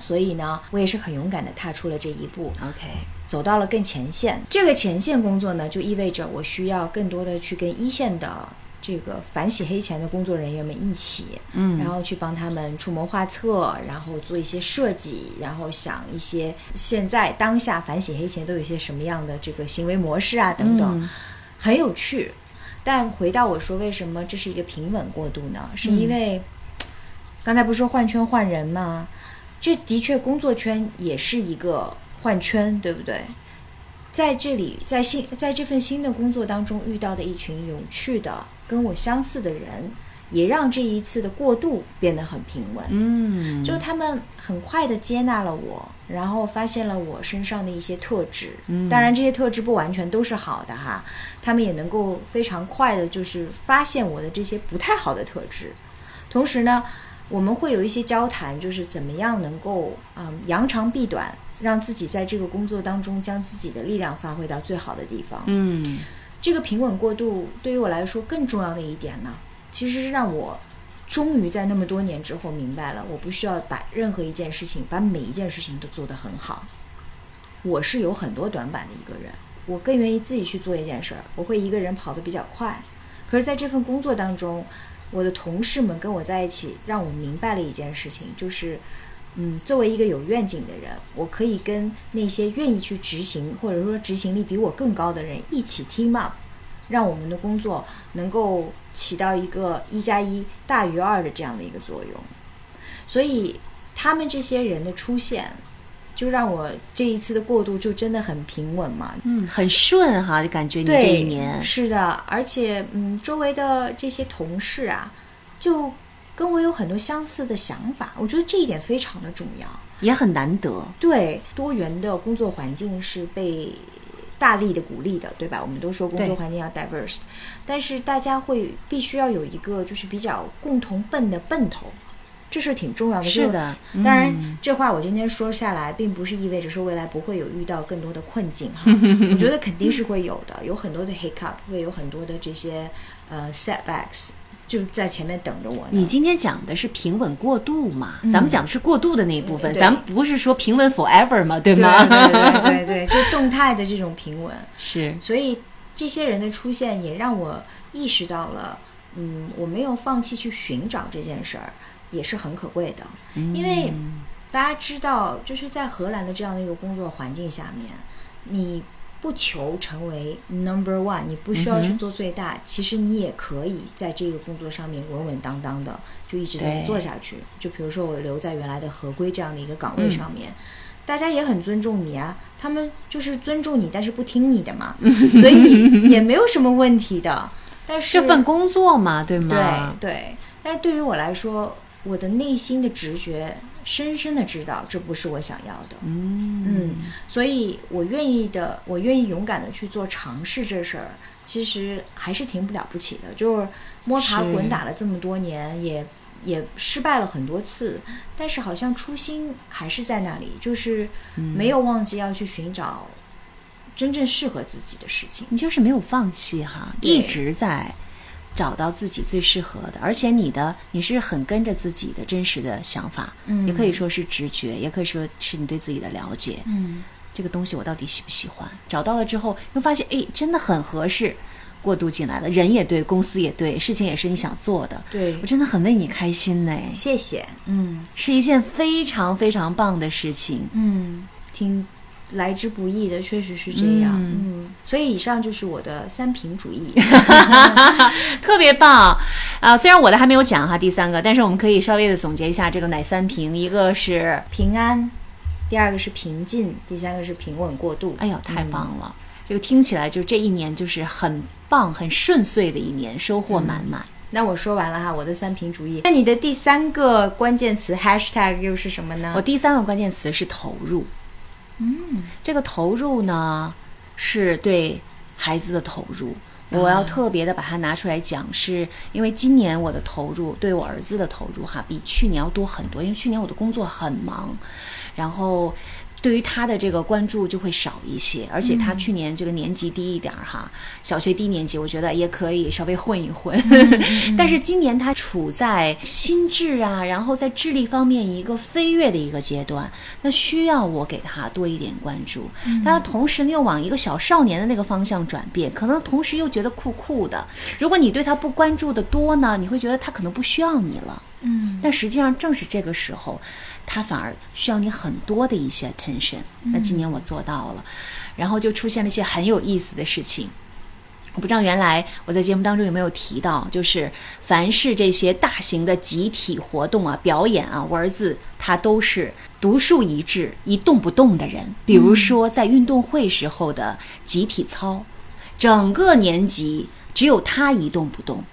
所以呢，我也是很勇敢的踏出了这一步。，OK，走到了更前线。这个前线工作呢，就意味着我需要更多的去跟一线的这个反洗黑钱的工作人员们一起，嗯然后去帮他们出谋划策，然后做一些设计，然后想一些现在当下反洗黑钱都有一些什么样的这个行为模式啊等等，嗯很有趣。但回到我说，为什么这是一个平稳过渡呢？是因为、刚才不是说换圈换人吗？这的确工作圈也是一个换圈，对不对？在这里，在新在这份新的工作当中遇到的一群有趣的、跟我相似的人，也让这一次的过渡变得很平稳。嗯，就是他们很快的接纳了我，然后发现了我身上的一些特质。嗯当然这些特质不完全都是好的哈，他们也能够非常快的，就是发现我的这些不太好的特质。同时呢，我们会有一些交谈，就是怎么样能够嗯扬长避短，让自己在这个工作当中将自己的力量发挥到最好的地方。嗯这个平稳过渡对于我来说更重要的一点呢，其实是让我终于在那么多年之后明白了，我不需要把任何一件事情，把每一件事情都做得很好。我是有很多短板的一个人，我更愿意自己去做一件事儿，我会一个人跑得比较快。可是在这份工作当中，我的同事们跟我在一起，让我明白了一件事情，就是，嗯，作为一个有愿景的人，我可以跟那些愿意去执行或者说执行力比我更高的人一起 team up，让我们的工作能够起到一个一加一大于二的这样的一个作用。所以他们这些人的出现，就让我这一次的过渡就真的很平稳嘛，嗯，很顺哈，就感觉你，这一年，是的，而且嗯，周围的这些同事啊，就跟我有很多相似的想法，我觉得这一点非常的重要。也很难得。对，多元的工作环境是被大力的鼓励的，对吧？我们都说工作环境要 diverse，但是大家会必须要有一个就是比较共同奔的奔头，这是挺重要的。是的，当然，嗯这话我今天说下来，并不是意味着说未来不会有遇到更多的困境哈。我觉得肯定是会有的，有很多的 hiccup，会有很多的这些呃 setbacks，就在前面等着我呢。你今天讲的是平稳过渡嘛？咱们讲的是过渡的那一部分，嗯咱们不是说平稳 forever 嘛，对对吗？对对对对，就动态的这种平稳。是，所以这些人的出现也让我意识到了，嗯，我没有放弃去寻找这件事儿，也是很可贵的。因为大家知道，就是在荷兰的这样的一个工作环境下面，你不求成为 number one，你不需要去做最大，其实你也可以在这个工作上面稳稳当当的就一直在对做下去。就比如说我留在原来的合规这样的一个岗位上面。大家也很尊重你啊，他们就是尊重你，但是不听你的嘛，所以也没有什么问题的。但是这份工作嘛，对吗？对对，但是对于我来说，我的内心的直觉深深的知道这不是我想要的。嗯嗯，所以我愿意的，我愿意勇敢的去做尝试这事儿，其实还是挺不了不起的。就是摸爬滚打了这么多年，也也失败了很多次，但是好像初心还是在那里，就是没有忘记要去寻找真正适合自己的事情。你就是没有放弃哈，一直在找到自己最适合的，而且你的你是很跟着自己的真实的想法，嗯也可以说是直觉，也可以说是你对自己的了解。嗯，这个东西我到底喜不喜欢？找到了之后，又发现哎，真的很合适，过渡进来了，人也对，公司也对，事情也是你想做的。对我，真的很为你开心呢，谢谢。嗯是一件非常非常棒的事情。嗯，挺来之不易的，确实是这样。嗯，所以以上就是我的三平主义。特别棒啊！虽然我的还没有讲哈，第三个，但是我们可以稍微的总结一下这个哪三平，一个是，平安，第二个是平静，第三个是平稳过渡。哎呦，太棒了！这个听起来就这一年就是很棒、很顺遂的一年，收获满满。那我说完了哈，我的三平主义。那你的第三个关键词 hashtag 又是什么呢？我第三个关键词是投入。嗯，这个投入呢，是对孩子的投入。我要特别的把它拿出来讲，是因为今年我的投入对我儿子的投入哈，比去年要多很多。因为去年我的工作很忙，然后对于他的这个关注就会少一些，而且他去年这个年级低一点儿哈，小学低年级，我觉得也可以稍微混一混。但是今年他处在心智啊，然后在智力方面一个飞跃的一个阶段，那需要我给他多一点关注。但他同时呢又往一个小少年的那个方向转变，可能同时又觉得酷酷的。如果你对他不关注的多呢，你会觉得他可能不需要你了。嗯，但实际上正是这个时候，他反而需要你很多的一些 attention。那今年我做到了，然后就出现了一些很有意思的事情。我不知道原来我在节目当中有没有提到，就是凡是这些大型的集体活动啊、表演啊，我儿子他都是独树一帜、一动不动的人。比如说在运动会时候的集体操，整个年级只有他一动不动。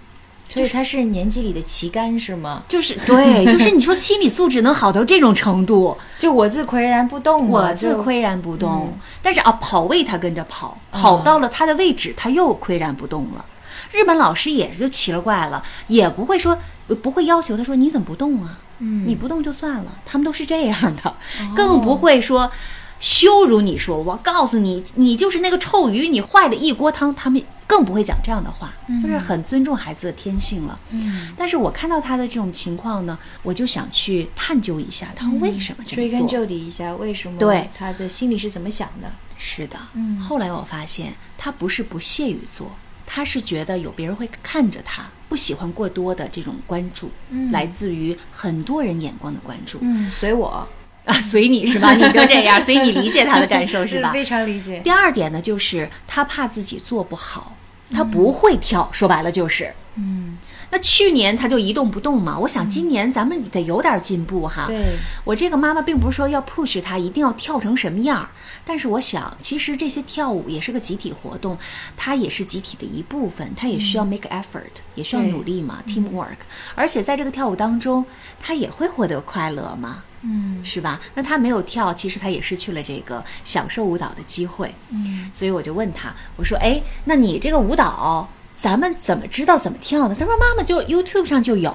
所以他是年级里的旗杆是吗？就是对，就是你说心理素质能好到这种程度，就我自岿然不动，我自岿然不动。但是啊，跑位他跟着跑，跑到了他的位置，他又岿然不动了。日本老师也就奇了怪了，也不会说不会要求他说你怎么不动啊？嗯你不动就算了，他们都是这样的，更不会说羞辱你说我告诉你，你就是那个臭鱼，你坏了一锅汤。他们更不会讲这样的话，就是很尊重孩子的天性了。嗯，但是我看到他的这种情况呢，我就想去探究一下他为什么这么追根做。究底一下，为什么对。他的心里是怎么想的？是的，嗯。后来我发现他不是不屑于做，他是觉得有别人会看着他，不喜欢过多的这种关注，嗯。来自于很多人眼光的关注、嗯，随我啊，随你是吧？你就这样，所以你理解他的感受是吧？非常理解。第二点呢，就是他怕自己做不好，他不会跳，说白了就是。嗯，那去年他就一动不动嘛，我想今年咱们得有点进步哈。对，我这个妈妈并不是说要 push 他一定要跳成什么样儿，但是我想，其实这些跳舞也是个集体活动，它也是集体的一部分，它也需要 make effort，、也需要努力嘛，teamwork。而且在这个跳舞当中，他也会获得快乐嘛，嗯是吧？那他没有跳，其实他也失去了这个享受舞蹈的机会。嗯所以我就问他，我说：“哎，那你这个舞蹈，咱们怎么知道怎么跳呢？”他说：“妈妈就 YouTube 上就有。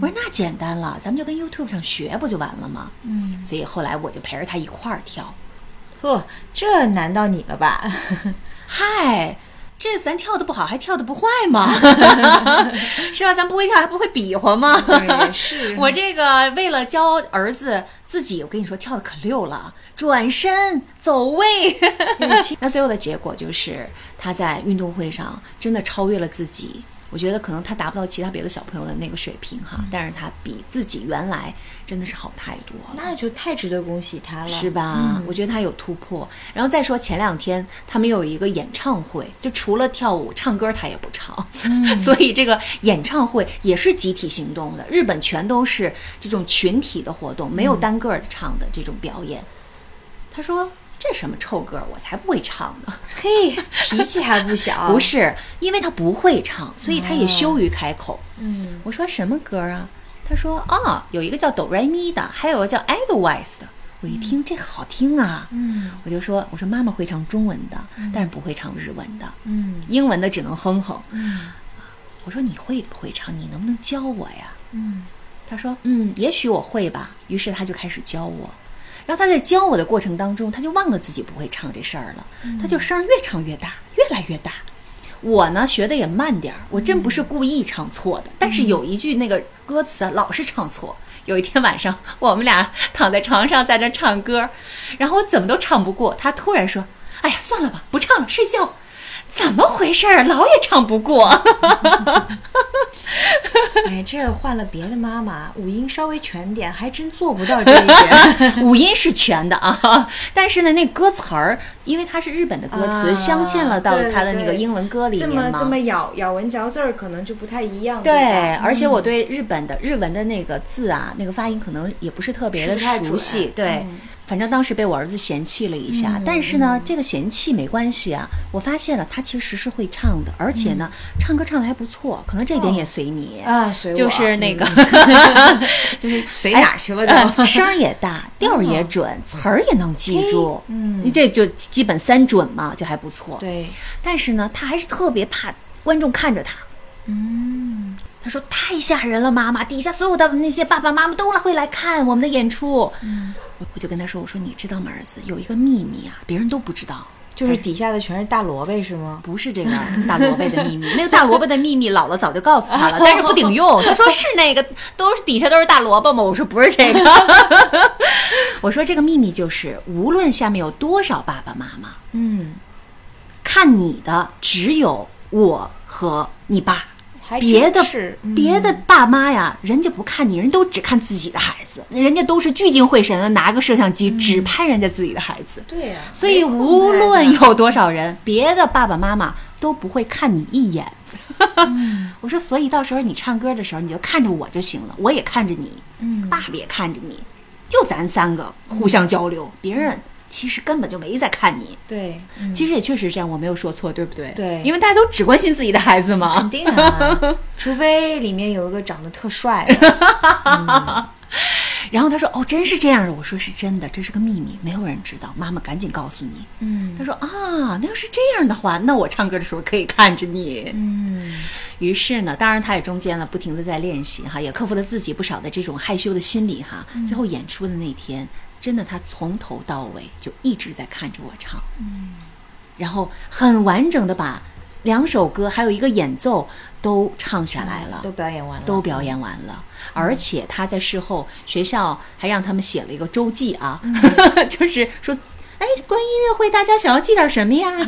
我说：“那简单了，咱们就跟 YouTube 上学不就完了吗？”嗯，所以后来我就陪着他一块儿跳。呵，这难到你了吧？嗨，这咱跳的不好，还跳的不坏吗？是吧？咱不会跳，还不会比划吗？对是我这个为了教儿子自己，我跟你说跳的可溜了，转身走位。那最后的结果就是他在运动会上真的超越了自己。我觉得可能他达不到其他别的小朋友的那个水平哈，但是他比自己原来真的是好太多了。那就太值得恭喜他了，是吧？我觉得他有突破。然后再说前两天他们有一个演唱会，就除了跳舞、唱歌他也不唱，所以这个演唱会也是集体行动的。日本全都是这种群体的活动，没有单个儿的唱的这种表演。他说这什么臭歌，我才不会唱呢。嘿，脾气还不小。不，是，因为他不会唱，所以他也羞于开口。嗯，我说什么歌啊？他说啊，有一个叫哆来咪的，还有个叫 Edelweiss 的。我一听这好听啊，嗯我就说我说妈妈会唱中文的，但是不会唱日文的，嗯英文的只能哼哼。嗯我说你会不会唱？你能不能教我呀？嗯他说嗯，也许我会吧。于是他就开始教我。然后他在教我的过程当中，他就忘了自己不会唱这事儿了，他就声儿越唱越大，越来越大。我呢学的也慢点儿，我真不是故意唱错的，但是有一句那个歌词啊，老是唱错。有一天晚上，我们俩躺在床上在这唱歌，然后我怎么都唱不过，他突然说：“哎呀，算了吧，不唱了，睡觉。”怎么回事儿？老也唱不过。哎，这换了别的妈妈，五音稍微全点，还真做不到这一点。五音是全的啊，但是呢，那歌词儿，因为它是日本的歌词，啊镶嵌了到对它的那个英文歌里这面嘛。么这么咬咬文嚼字儿，可能就不太一样。对，吧而且我对日本的日文的那个字啊，那个发音可能也不是特别的熟悉。对，嗯反正当时被我儿子嫌弃了一下，但是呢，这个嫌弃没关系啊。我发现了他其实是会唱的，而且呢，唱歌唱的还不错，可能这点也随你。啊，随我就是那个，就是随哪儿去了都呃声儿也大，调儿也准，词儿也能记住。嗯你这就基本三准嘛，就还不错。对，但是呢，他还是特别怕观众看着他。嗯他说太吓人了，妈妈，底下所有的那些爸爸妈妈都会来看我们的演出。嗯，我我就跟他说，我说你知道吗，儿子，有一个秘密啊，别人都不知道。就是底下的全是大萝卜是吗？不是这个大萝卜的秘密，那个大萝卜的秘密，姥姥早就告诉他了，但是不顶用。他说是那个，都是底下都是大萝卜吗？我说不是这个，我说这个秘密就是，无论下面有多少爸爸妈妈，嗯，看你的只有我和你爸，还别的嗯别的爸妈呀，人家不看你，人都只看自己的孩子，人家都是聚精会神的拿个摄像机只拍人家自己的孩子。对呀、所以无论有多少人，别的爸爸妈妈都不会看你一眼。我说，所以到时候你唱歌的时候，你就看着我就行了，我也看着你，嗯爸爸也看着你，就咱三个互相交流，别人其实根本就没在看你。对，嗯其实也确实是这样，我没有说错，对不对？对因为大家都只关心自己的孩子嘛肯。定啊，除非里面有一个长得特帅的，然后他说：“哦，真是这样的。”我说：“是真的，这是个秘密，没有人知道。妈妈赶紧告诉你。”嗯他说：“啊，那要是这样的话，那我唱歌的时候可以看着你。”嗯于是呢，当然他也中间了，不停的在练习哈，也克服了自己不少的这种害羞的心理哈。最后演出的那天，真的他从头到尾就一直在看着我唱，嗯，然后很完整的把两首歌还有一个演奏都唱下来了，都表演完了，都表演完了，而且他在事后学校还让他们写了一个周记啊，就是说，哎，关于音乐会大家想要记点什么呀？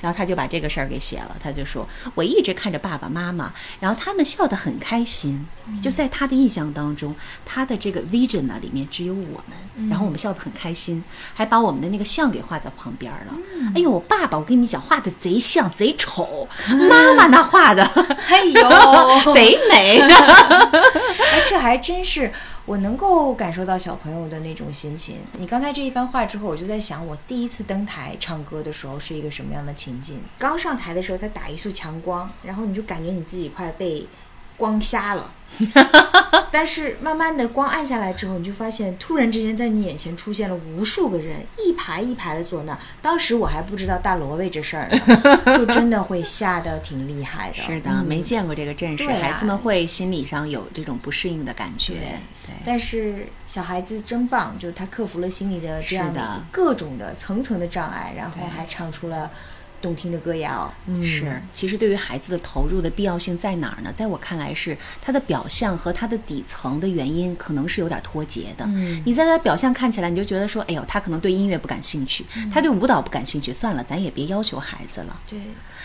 然后他就把这个事儿给写了，他就说，我一直看着爸爸妈妈，然后他们笑得很开心，就在他的印象当中，他的这个 vision 呢里面只有我们，然后我们笑得很开心，还把我们的那个像给画在旁边了。哎呦，我爸爸，我跟你讲，画的贼像贼丑，妈妈那画的。哎呦，贼美。哎，这还真是我能够感受到小朋友的那种心情。你刚才这一番话之后，我就在想，我第一次登台唱歌的时候是一个什么样的情景？刚上台的时候，他打一束强光，然后你就感觉你自己快被光瞎了。但是慢慢的光暗下来之后，你就发现突然之间在你眼前出现了无数个人，一排一排的坐那儿。当时我还不知道大萝卜这事儿呢，就真的会吓得挺厉害的。是的，嗯没见过这个阵势，啊孩子们会心理上有这种不适应的感觉。对，但是小孩子真棒，就是他克服了心理的这样的各种的层层的障碍，然后还唱出了动听的歌谣。嗯，是，其实对于孩子的投入的必要性在哪儿呢？在我看来是他的表象和他的底层的原因可能是有点脱节的。嗯你在他表象看起来，你就觉得说，哎呦，他可能对音乐不感兴趣，嗯他对舞蹈不感兴趣，算了，咱也别要求孩子了。对，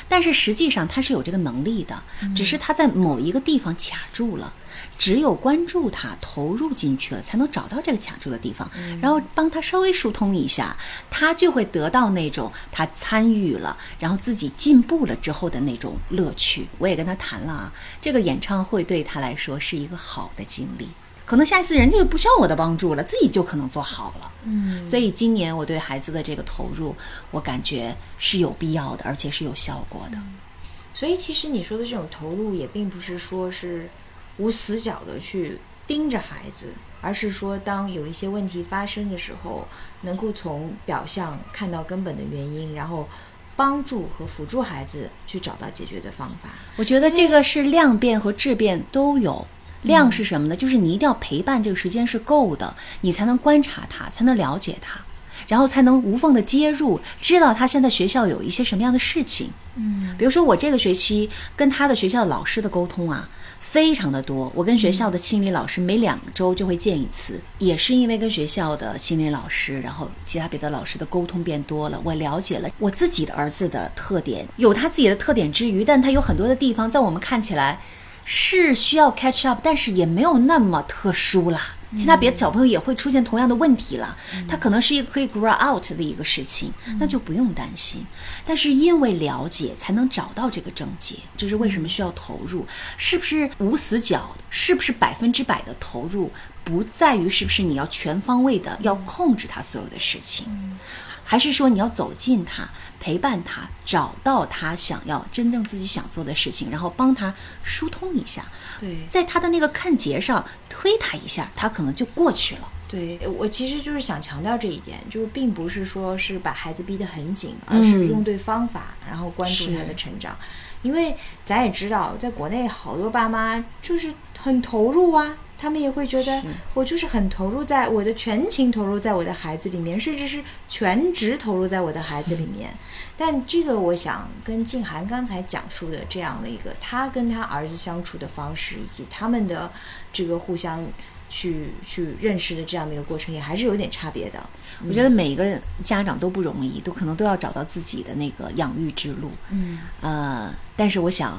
但是实际上他是有这个能力的，只是他在某一个地方卡住了。只有关注他，投入进去了，才能找到这个卡住的地方，然后帮他稍微疏通一下，他就会得到那种他参与了，然后自己进步了之后的那种乐趣。我也跟他谈了啊，这个演唱会对他来说是一个好的经历。可能下一次人家就不需要我的帮助了，自己就可能做好了。嗯，所以今年我对孩子的这个投入，我感觉是有必要的，而且是有效果的。所以其实你说的这种投入，也并不是说是无死角的去盯着孩子，而是说当有一些问题发生的时候，能够从表象看到根本的原因，然后帮助和辅助孩子去找到解决的方法。我觉得这个是量变和质变都有。量是什么呢？就是你一定要陪伴这个时间是够的，你才能观察他，才能了解他，然后才能无缝的接入，知道他现在学校有一些什么样的事情。嗯，比如说我这个学期跟他的学校的老师的沟通啊，非常的多。我跟学校的心理老师每两周就会见一次，也是因为跟学校的心理老师，然后其他别的老师的沟通变多了，我了解了我自己的儿子的特点，有他自己的特点之余，但他有很多的地方在我们看起来是需要 catch up，但是也没有那么特殊啦。其他别的小朋友也会出现同样的问题了，他可能是一个可以 grow out 的一个事情，那就不用担心。但是因为了解，才能找到这个症结，这是为什么需要投入，是不是无死角，是不是百分之百的投入，不在于是不是你要全方位的要控制他所有的事情，还是说你要走近他，陪伴他，找到他想要真正自己想做的事情，然后帮他疏通一下。对在他的那个看节上推他一下，他可能就过去了。对，我其实就是想强调这一点，就是并不是说是把孩子逼得很紧，而是用对方法，然后关注他的成长。因为咱也知道，在国内好多爸妈就是很投入啊，他们也会觉得我就是很投入在我的全情投入在我的孩子里面，甚至是全职投入在我的孩子里面。但这个我想跟静涵刚才讲述的这样的一个他跟他儿子相处的方式，以及他们的这个互相去去认识的这样的一个过程，也还是有点差别的。我觉得每一个家长都不容易，都可能都要找到自己的那个养育之路。嗯呃，但是我想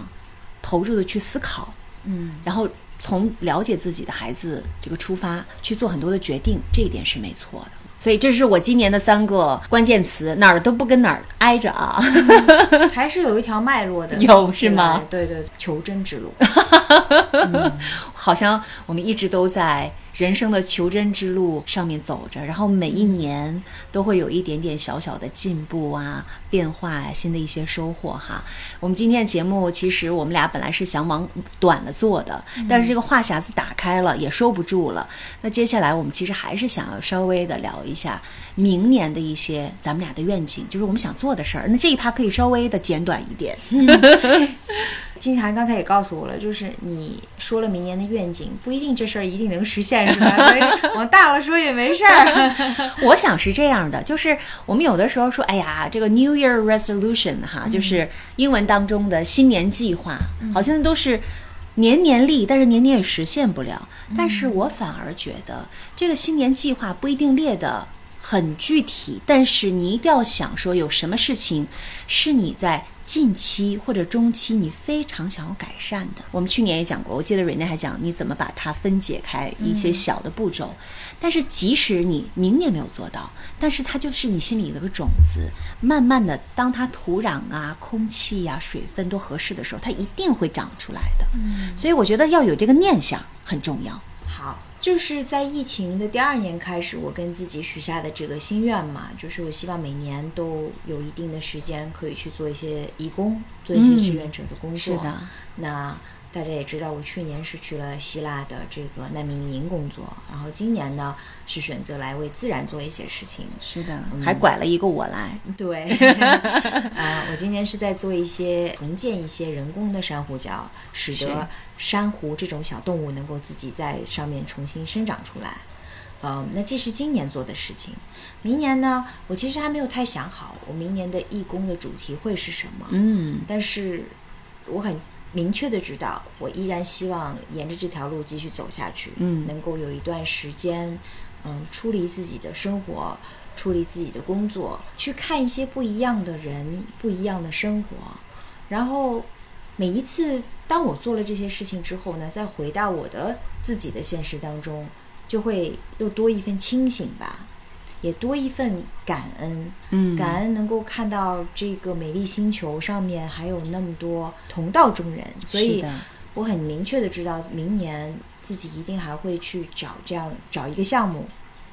投入的去思考，嗯然后从了解自己的孩子这个出发去做很多的决定，这一点是没错的。所以这是我今年的三个关键词，哪儿都不跟哪儿挨着啊。还是有一条脉络的，有是吗对对，求真之路。好像我们一直都在人生的求真之路上面走着，然后每一年都会有一点点小小的进步啊、变化啊、新的一些收获哈。我们今天的节目，其实我们俩本来是想往短了做的，但是这个话匣子打开了也收不住了。那接下来我们其实还是想要稍微的聊一下明年的一些咱们俩的愿景，就是我们想做的事儿。那这一趴可以稍微的简短一点。金涵刚才也告诉我了，就是你说了明年的愿景，不一定这事儿一定能实现，是吧？所以往大了说也没事儿。我想是这样的，就是我们有的时候说，哎呀，这个 New Year Resolution 哈，就是英文当中的新年计划，好像都是年年立，但是年年也实现不了。但是我反而觉得，这个新年计划不一定列的很具体，但是你一定要想说，有什么事情是你在。近期或者中期，你非常想要改善的，我们去年也讲过，我记得瑞内还讲你怎么把它分解开一些小的步骤。但是即使你明年没有做到，但是它就是你心里的个种子，慢慢的，当它土壤啊、空气呀、水分都合适的时候，它一定会长出来的。嗯，所以我觉得要有这个念想很重要。好，就是在疫情的第二年开始，我跟自己许下的这个心愿嘛，就是我希望每年都有一定的时间可以去做一些义工，做一些志愿者的工作。是的，那大家也知道，我去年是去了希腊的这个难民营工作，然后今年呢是选择来为自然做一些事情。是的，还拐了一个我来。对，啊，我今年是在做一些重建一些人工的珊瑚礁，使得珊瑚这种小动物能够自己在上面重新生长出来。嗯，那这是今年做的事情。明年呢，我其实还没有太想好，我明年的义工的主题会是什么。嗯，但是我很明确的知道，我依然希望沿着这条路继续走下去。嗯能够有一段时间，嗯，出离自己的生活，出离自己的工作，去看一些不一样的人，不一样的生活。然后每一次当我做了这些事情之后呢，再回到我的自己的现实当中，就会又多一份清醒吧，也多一份感恩。嗯，感恩能够看到这个美丽星球上面还有那么多同道中人，所以我很明确的知道，明年自己一定还会去找这样找一个项目，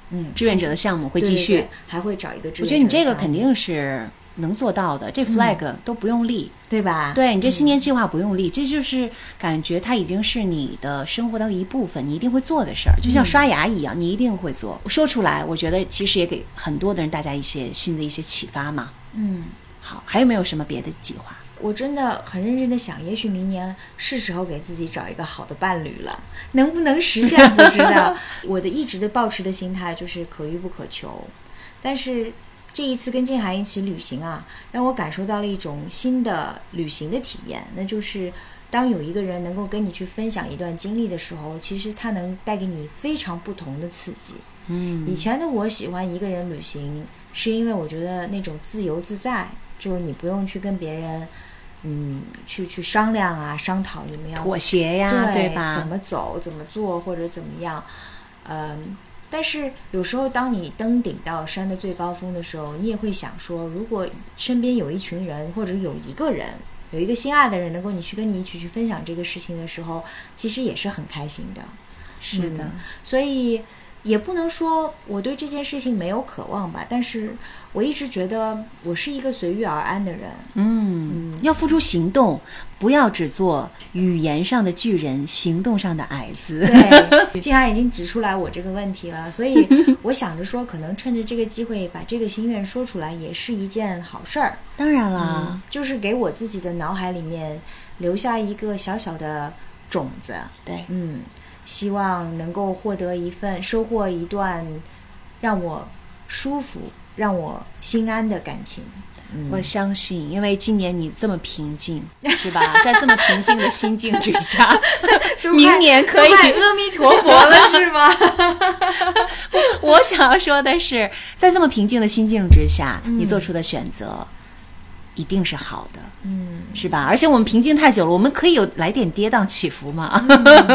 嗯，志愿者的项目会继续。对对对还会找一个志愿者。我觉得你这个肯定是能做到的，这 flag 都不用立。对吧？对你这新年计划不用立，这就是感觉它已经是你的生活的一部分，你一定会做的事儿，就像刷牙一样，你一定会做。说出来，我觉得其实也给很多的人大家一些新的一些启发嘛。嗯，好，还有没有什么别的计划？我真的很认真的想，也许明年是时候给自己找一个好的伴侣了，能不能实现不知道。我的一直的保持的心态就是可遇不可求，但是这一次跟静涵一起旅行啊，让我感受到了一种新的旅行的体验，那就是当有一个人能够跟你去分享一段经历的时候，其实他能带给你非常不同的刺激。嗯以前的我喜欢一个人旅行，是因为我觉得那种自由自在，就是你不用去跟别人，嗯，去去商量啊、商讨你们要妥协呀，对吧？怎么走、怎么做或者怎么样，嗯。但是有时候，当你登顶到山的最高峰的时候，你也会想说，如果身边有一群人，或者有一个人，有一个心爱的人，能够你去跟你一起去分享这个事情的时候，其实也是很开心的。是的，所以也不能说我对这件事情没有渴望吧，但是我一直觉得我是一个随遇而安的人。嗯，要付出行动，不要只做语言上的巨人，行动上的矮子。对，静涵已经指出来我这个问题了，所以我想着说，可能趁着这个机会把这个心愿说出来，也是一件好事儿。当然啦，嗯，就是给我自己的脑海里面留下一个小小的种子。对，嗯，希望能够获得一份收获一段让我舒服、让我心安的感情。嗯我相信，因为今年你这么平静，是吧？在这么平静的心境之下，明年可以阿弥陀佛了，是吗？我想要说的是，在这么平静的心境之下，你做出的选择一定是好的，嗯，是吧？而且我们平静太久了，我们可以有来点跌宕起伏嘛。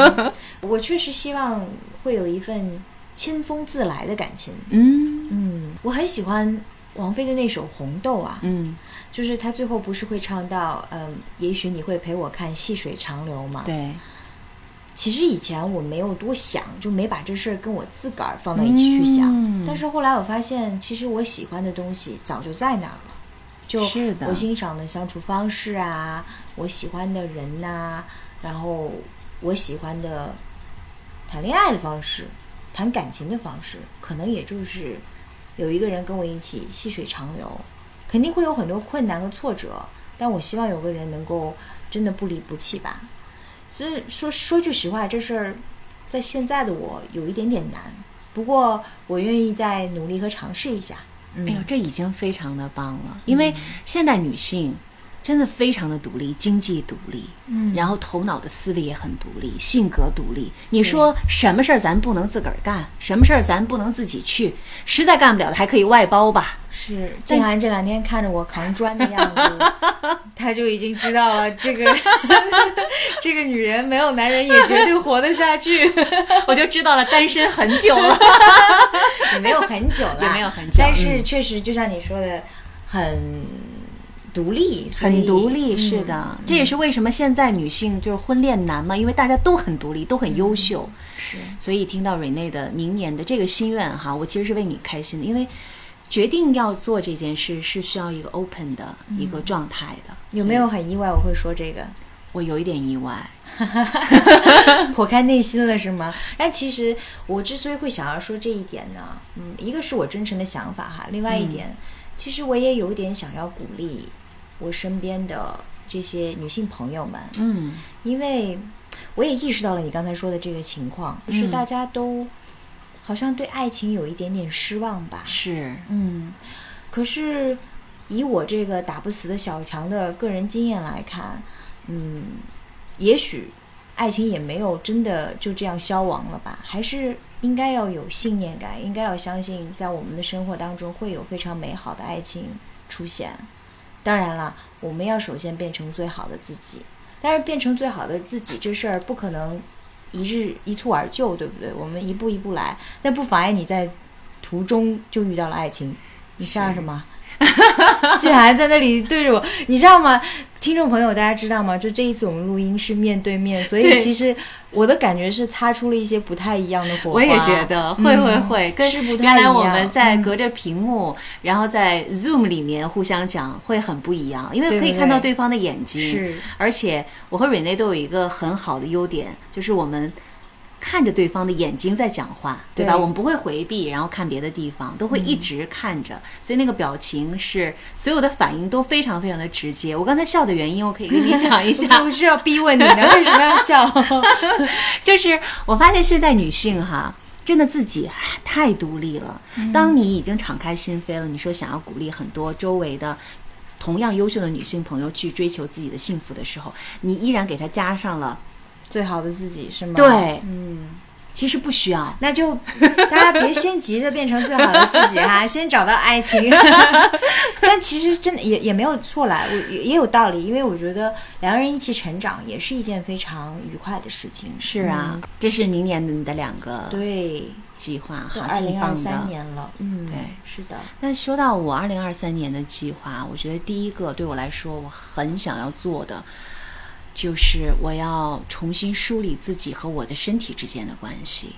我确实希望会有一份清风自来的感情。嗯嗯，我很喜欢王菲的那首《红豆》啊，嗯，就是她最后不是会唱到，嗯，也许你会陪我看细水长流嘛。对，其实以前我没有多想，就没把这事儿跟我自个儿放到一起去想。嗯但是后来我发现，其实我喜欢的东西早就在那儿了。就我欣赏的相处方式啊，我喜欢的人呐、然后我喜欢的谈恋爱的方式，谈感情的方式，可能也就是有一个人跟我一起细水长流，肯定会有很多困难和挫折，但我希望有个人能够真的不离不弃吧。所以说说句实话，这事儿在现在的我有一点点难，不过我愿意再努力和尝试一下。嗯哎呦，这已经非常的棒了，因为现代女性真的非常的独立，经济独立，嗯然后头脑的思维也很独立，性格独立。你说什么事儿咱不能自个儿干，什么事儿咱不能自己去，实在干不了的还可以外包吧？是静涵这两天看着我扛砖的样子，他就已经知道了这个 这个女人没有男人也绝对活得下去，我就知道了，单身很久了。也没有很久了，也没有很久但是嗯确实就像你说的，很独立，很独立，是嗯的，这也是为什么现在女性就是婚恋难嘛，因为大家都很独立，都很优秀。是所以听到瑞内的明年的这个心愿哈，我其实是为你开心的，因为决定要做这件事是需要一个 open 的一个状态的。有没有很意外我会说这个？我有一点意外，剖开内心了是吗？但其实我之所以会想要说这一点呢，嗯，一个是我真诚的想法哈，另外一点，其实我也有点想要鼓励我身边的这些女性朋友们，嗯。因为我也意识到了你刚才说的这个情况，就是嗯大家都好像对爱情有一点点失望吧，是，嗯，可是以我这个打不死的小强的个人经验来看，嗯，也许爱情也没有真的就这样消亡了吧，还是应该要有信念感，应该要相信在我们的生活当中会有非常美好的爱情出现。当然了，我们要首先变成最好的自己，但是变成最好的自己这事儿不可能一日一蹴而就，对不对？我们一步一步来，但不妨碍你在途中就遇到了爱情。你像什么？静涵在那里对着我，你知道吗？听众朋友，大家知道吗？就这一次我们录音是面对面，所以其实我的感觉是擦出了一些不太一样的火花。我也觉得会会会，跟原来我们在嗯隔着屏幕，然后在 Zoom 里面互相讲会很不一样，因为可以看到对方的眼睛。是，而且我和蕊内都有一个很好的优点，就是我们。看着对方的眼睛在讲话，对吧？对我们不会回避，然后看别的地方，都会一直看着，所以那个表情是所有的反应都非常非常的直接。我刚才笑的原因，我可以跟你讲一下。不是要逼问你呢？为什么要笑？就是我发现现在女性哈，真的自己太独立了。当你已经敞开心扉了，你说想要鼓励很多周围的同样优秀的女性朋友去追求自己的幸福的时候，你依然给她加上了，最好的自己是吗？对嗯，其实不需要。那就 大家别先急着变成最好的自己哈，先找到爱情。但其实真的也也没有错啦，我也也有道理，因为我觉得两个人一起成长也是一件非常愉快的事情。是啊，这是明年的你的两个嗯，对，计划都哈，二零二。三年了，嗯，对是的，那说到我二零二三年的计划，我觉得第一个对我来说我很想要做的，就是我要重新梳理自己和我的身体之间的关系。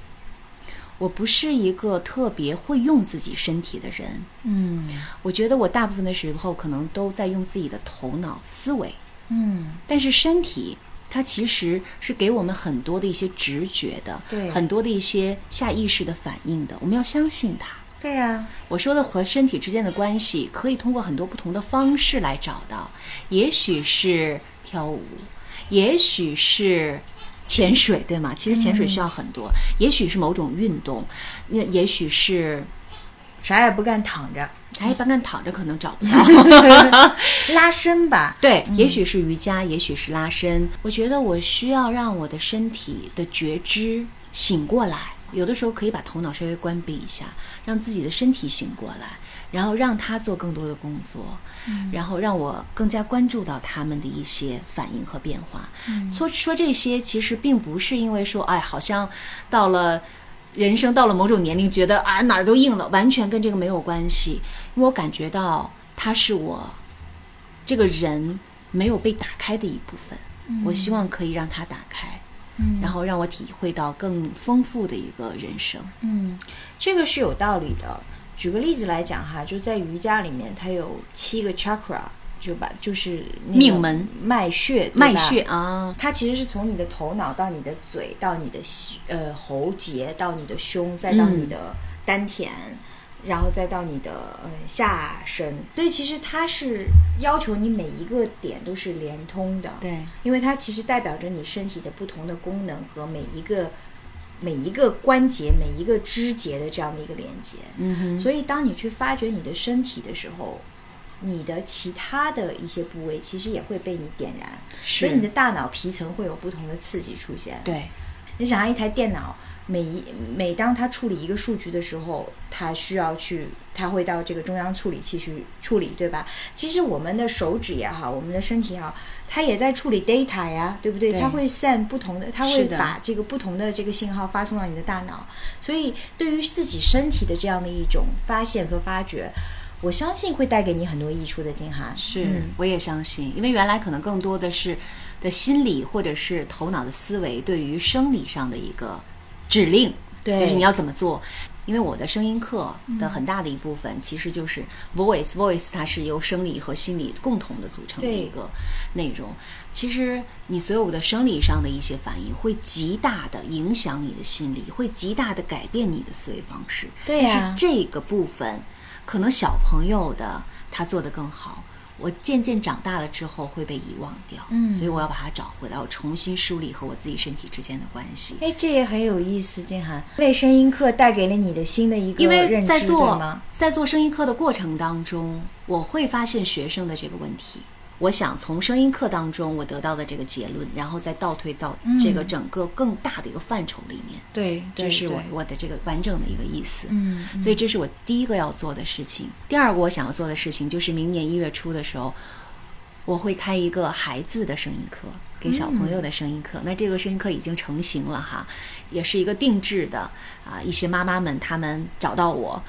我不是一个特别会用自己身体的人，嗯。我觉得我大部分的时候可能都在用自己的头脑思维，嗯，但是身体它其实是给我们很多的一些直觉的，对。很多的一些下意识的反应的，我们要相信它。对呀、我说的和身体之间的关系，可以通过很多不同的方式来找到，也许是跳舞，也许是潜水，对吗？其实潜水需要很多，也许是某种运动，那也许是，啥也不干躺着哎，不干躺着可能找不到。拉伸吧，对，也许是瑜伽，也许是拉伸。我觉得我需要让我的身体的觉知醒过来，有的时候可以把头脑稍微关闭一下，让自己的身体醒过来，然后让他做更多的工作，然后让我更加关注到他们的一些反应和变化。说说这些，其实并不是因为说，哎，好像到了。人生到了某种年龄，觉得啊哪儿都硬了，完全跟这个没有关系。因为我感觉到他是我这个人没有被打开的一部分，我希望可以让它打开，嗯然后让我体会到更丰富的一个人生。嗯，这个是有道理的。举个例子来讲哈，就在瑜伽里面，它有七个 chakra，就把就是命门脉穴，脉穴啊，它其实是从你的头脑到你的嘴，到你的膝呃喉结，到你的胸，再到你的丹田，然后再到你的呃下身。所以其实它是要求你每一个点都是连通的。对，因为它其实代表着你身体的不同的功能和每一个每一个关节、每一个肢节的这样的一个连接。嗯哼，所以，当你去发掘你的身体的时候，你的其他的一些部位其实也会被你点燃，所以你的大脑皮层会有不同的刺激出现。对，你想象一台电脑，每一每当它处理一个数据的时候，它需要去，它会到这个中央处理器去处理，对吧？其实我们的手指也好，我们的身体也好，它也在处理 data 呀，对不对？对它会 send 不同的，它会把这个不同的这个信号发送到你的大脑。所以，对于自己身体的这样的一种发现和发掘，我相信会带给你很多益处的，金涵。是、嗯我也相信，因为原来可能更多的是的心理或者是头脑的思维对于生理上的一个指令，对就是你要怎么做。因为我的声音课的很大的一部分其实就是 voice、voice，它是由生理和心理共同的组成的一个内容。其实你所有的生理上的一些反应，会极大的影响你的心理，会极大的改变你的思维方式。对呀但是这个部分，可能小朋友的他做得更好。我渐渐长大了之后会被遗忘掉，嗯所以我要把它找回来，我重新梳理和我自己身体之间的关系。哎，这也很有意思，金涵。为声音课带给了你的新的一个因为认知，对在做吗？在做声音课的过程当中，我会发现学生的这个问题。我想从声音课当中我得到的这个结论，然后再倒推到这个整个更大的一个范畴里面，对，这是我我的这个完整的一个意思。嗯，所以这是我第一个要做的事情。第二个我想要做的事情就是明年一月初的时候，我会开一个孩子的声音课，给小朋友的声音课。那这个声音课已经成型了哈，也是一个定制的啊。一些妈妈们她们找到我。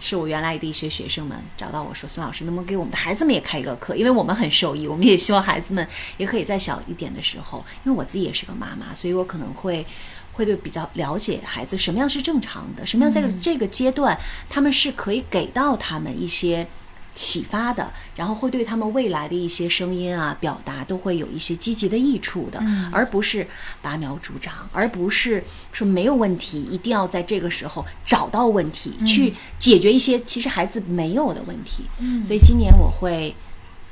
是我原来的一些学生们找到我说：“孙老师，能不能给我们的孩子们也开一个课？因为我们很受益，我们也希望孩子们也可以在小一点的时候，因为我自己也是个妈妈，所以我可能会会对比较了解孩子什么样是正常的，什么样在这个阶段他们是可以给到他们一些。”启发的，然后会对他们未来的一些声音啊表达都会有一些积极的益处的，而不是拔苗助长，而不是说没有问题，一定要在这个时候找到问题去解决一些其实孩子没有的问题。嗯所以今年我会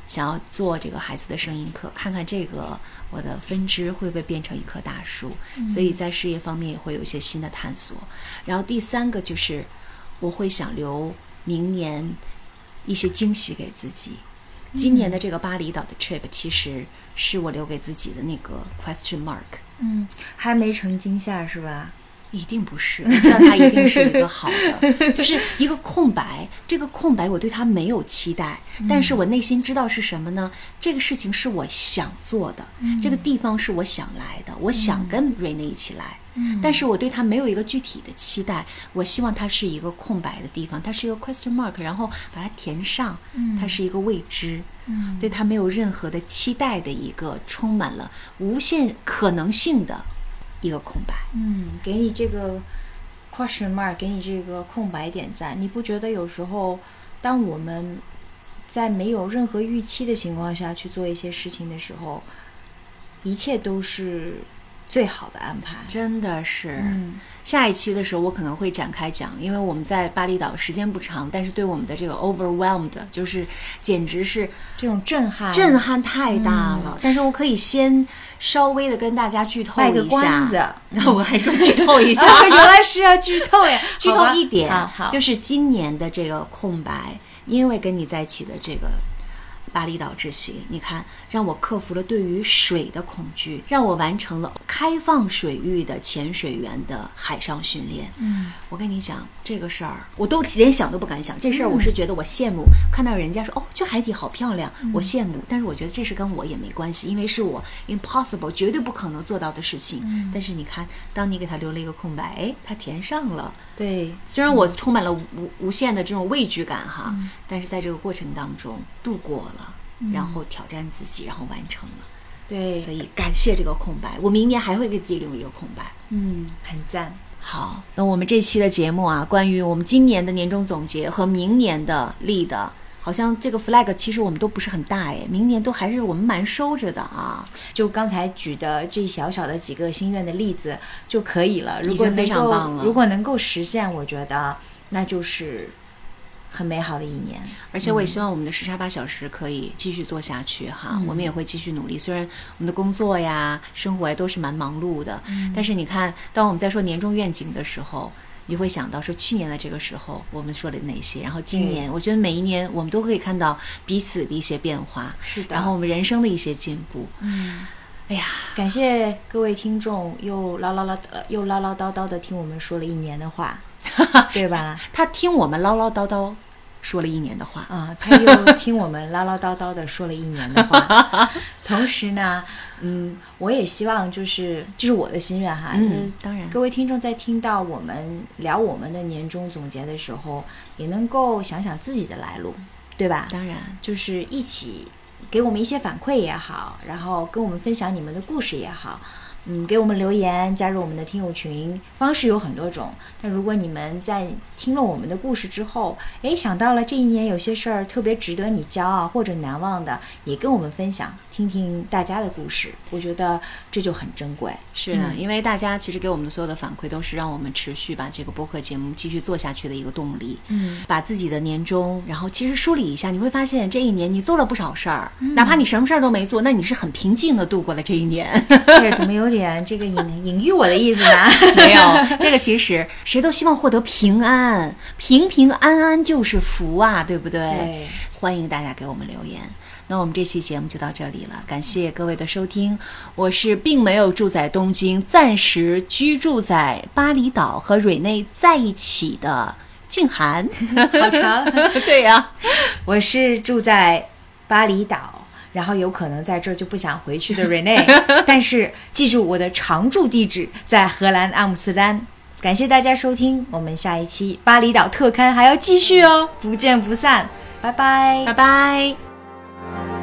想要做这个孩子的声音课，看看这个我的分支会不会变成一棵大树。所以在事业方面也会有一些新的探索。然后第三个就是我会想留明年一些惊喜给自己。今年的这个巴厘岛的 trip 其实是我留给自己的那个 question mark。嗯，还没成惊吓是吧？一定不是，我知道它一定是一个好的，就是一个空白。这个空白我对它没有期待，但是我内心知道是什么呢？这个事情是我想做的，这个地方是我想来的，我想跟瑞内一起来。但是我对它没有一个具体的期待，我希望它是一个空白的地方，它是一个 question mark，然后把它填上，它是一个未知，嗯。对它没有任何的期待的一个充满了无限可能性的一个空白。嗯，给你这个 question mark，给你这个空白点赞，你不觉得有时候，当我们在没有任何预期的情况下去做一些事情的时候，一切都是最好的安排？真的是，嗯。下一期的时候我可能会展开讲，因为我们在巴厘岛时间不长，但是对我们的这个 overwhelmed，就是简直是这种震撼，震撼太大了。但是我可以先稍微的跟大家剧透卖个一关下，子。那 我还说剧透一下，啊，原来是要剧透呀！剧透一点，就是今年的这个空白，因为跟你在一起的这个巴厘岛之行，你看，让我克服了对于水的恐惧，让我完成了开放水域的潜水员的海上训练。嗯，我跟你讲这个事儿，我都连想都不敢想。这事儿我是觉得我羡慕，看到人家说哦，这海底好漂亮，我羡慕。但是我觉得这事跟我也没关系，因为是我 impossible 绝对不可能做到的事情。但是你看，当你给他留了一个空白，哎，他填上了。对，虽然我充满了无无限的这种畏惧感哈，但是在这个过程当中度过了，然后挑战自己，然后完成了。对，所以感谢这个空白，我明年还会给自己留一个空白。嗯，很赞。好，那我们这期的节目啊，关于我们今年的年终总结和明年的立的，好像这个 flag 其实我们都不是很大哎，明年都还是我们蛮收着的啊。就刚才举的这小小的几个心愿的例子就可以了。如果非常棒了如果能够实现，我觉得那就是很美好的一年。而且我也希望我们的时差八小时可以继续做下去哈，我们也会继续努力。虽然我们的工作呀、生活呀都是蛮忙碌的，但是你看，当我们在说年终愿景的时候，你会想到说去年的这个时候我们说了哪些，然后今年，我觉得每一年我们都可以看到彼此的一些变化，是的然后我们人生的一些进步。嗯，哎呀，感谢各位听众又唠唠唠呃又唠唠叨叨的听我们说了一年的话，对吧？他听我们唠唠叨叨说了一年的话，啊，他又听我们唠唠叨叨的说了一年的话，同时呢，嗯，我也希望就是这是我的心愿哈，就是嗯，当然，各位听众在听到我们聊我们的年终总结的时候，也能够想想自己的来路，对吧？当然，就是一起给我们一些反馈也好，然后跟我们分享你们的故事也好，嗯，给我们留言，加入我们的听友群，方式有很多种。但如果你们在听了我们的故事之后，哎，想到了这一年有些事儿特别值得你骄傲或者难忘的，也跟我们分享，听听大家的故事，我觉得这就很珍贵。是的，因为大家其实给我们的所有的反馈都是让我们持续把这个播客节目继续做下去的一个动力。嗯，把自己的年终，然后其实梳理一下，你会发现这一年你做了不少事儿，哪怕你什么事儿都没做，那你是很平静的度过了这一年。这怎么有点这个隐隐喻我的意思呢？没有，这个其实谁都希望获得平安，平平安安就是福啊，对不对？对，欢迎大家给我们留言。那我们这期节目就到这里了，感谢各位的收听。我是并没有住在东京，暂时居住在巴厘岛和瑞内在一起的静涵。好长。对呀、我是住在巴厘岛，然后有可能在这儿就不想回去的 Rene，但是记住我的常住地址在荷兰阿姆斯特丹。感谢大家收听，我们下一期巴厘岛特刊还要继续哦，不见不散，拜拜拜拜。Thank you.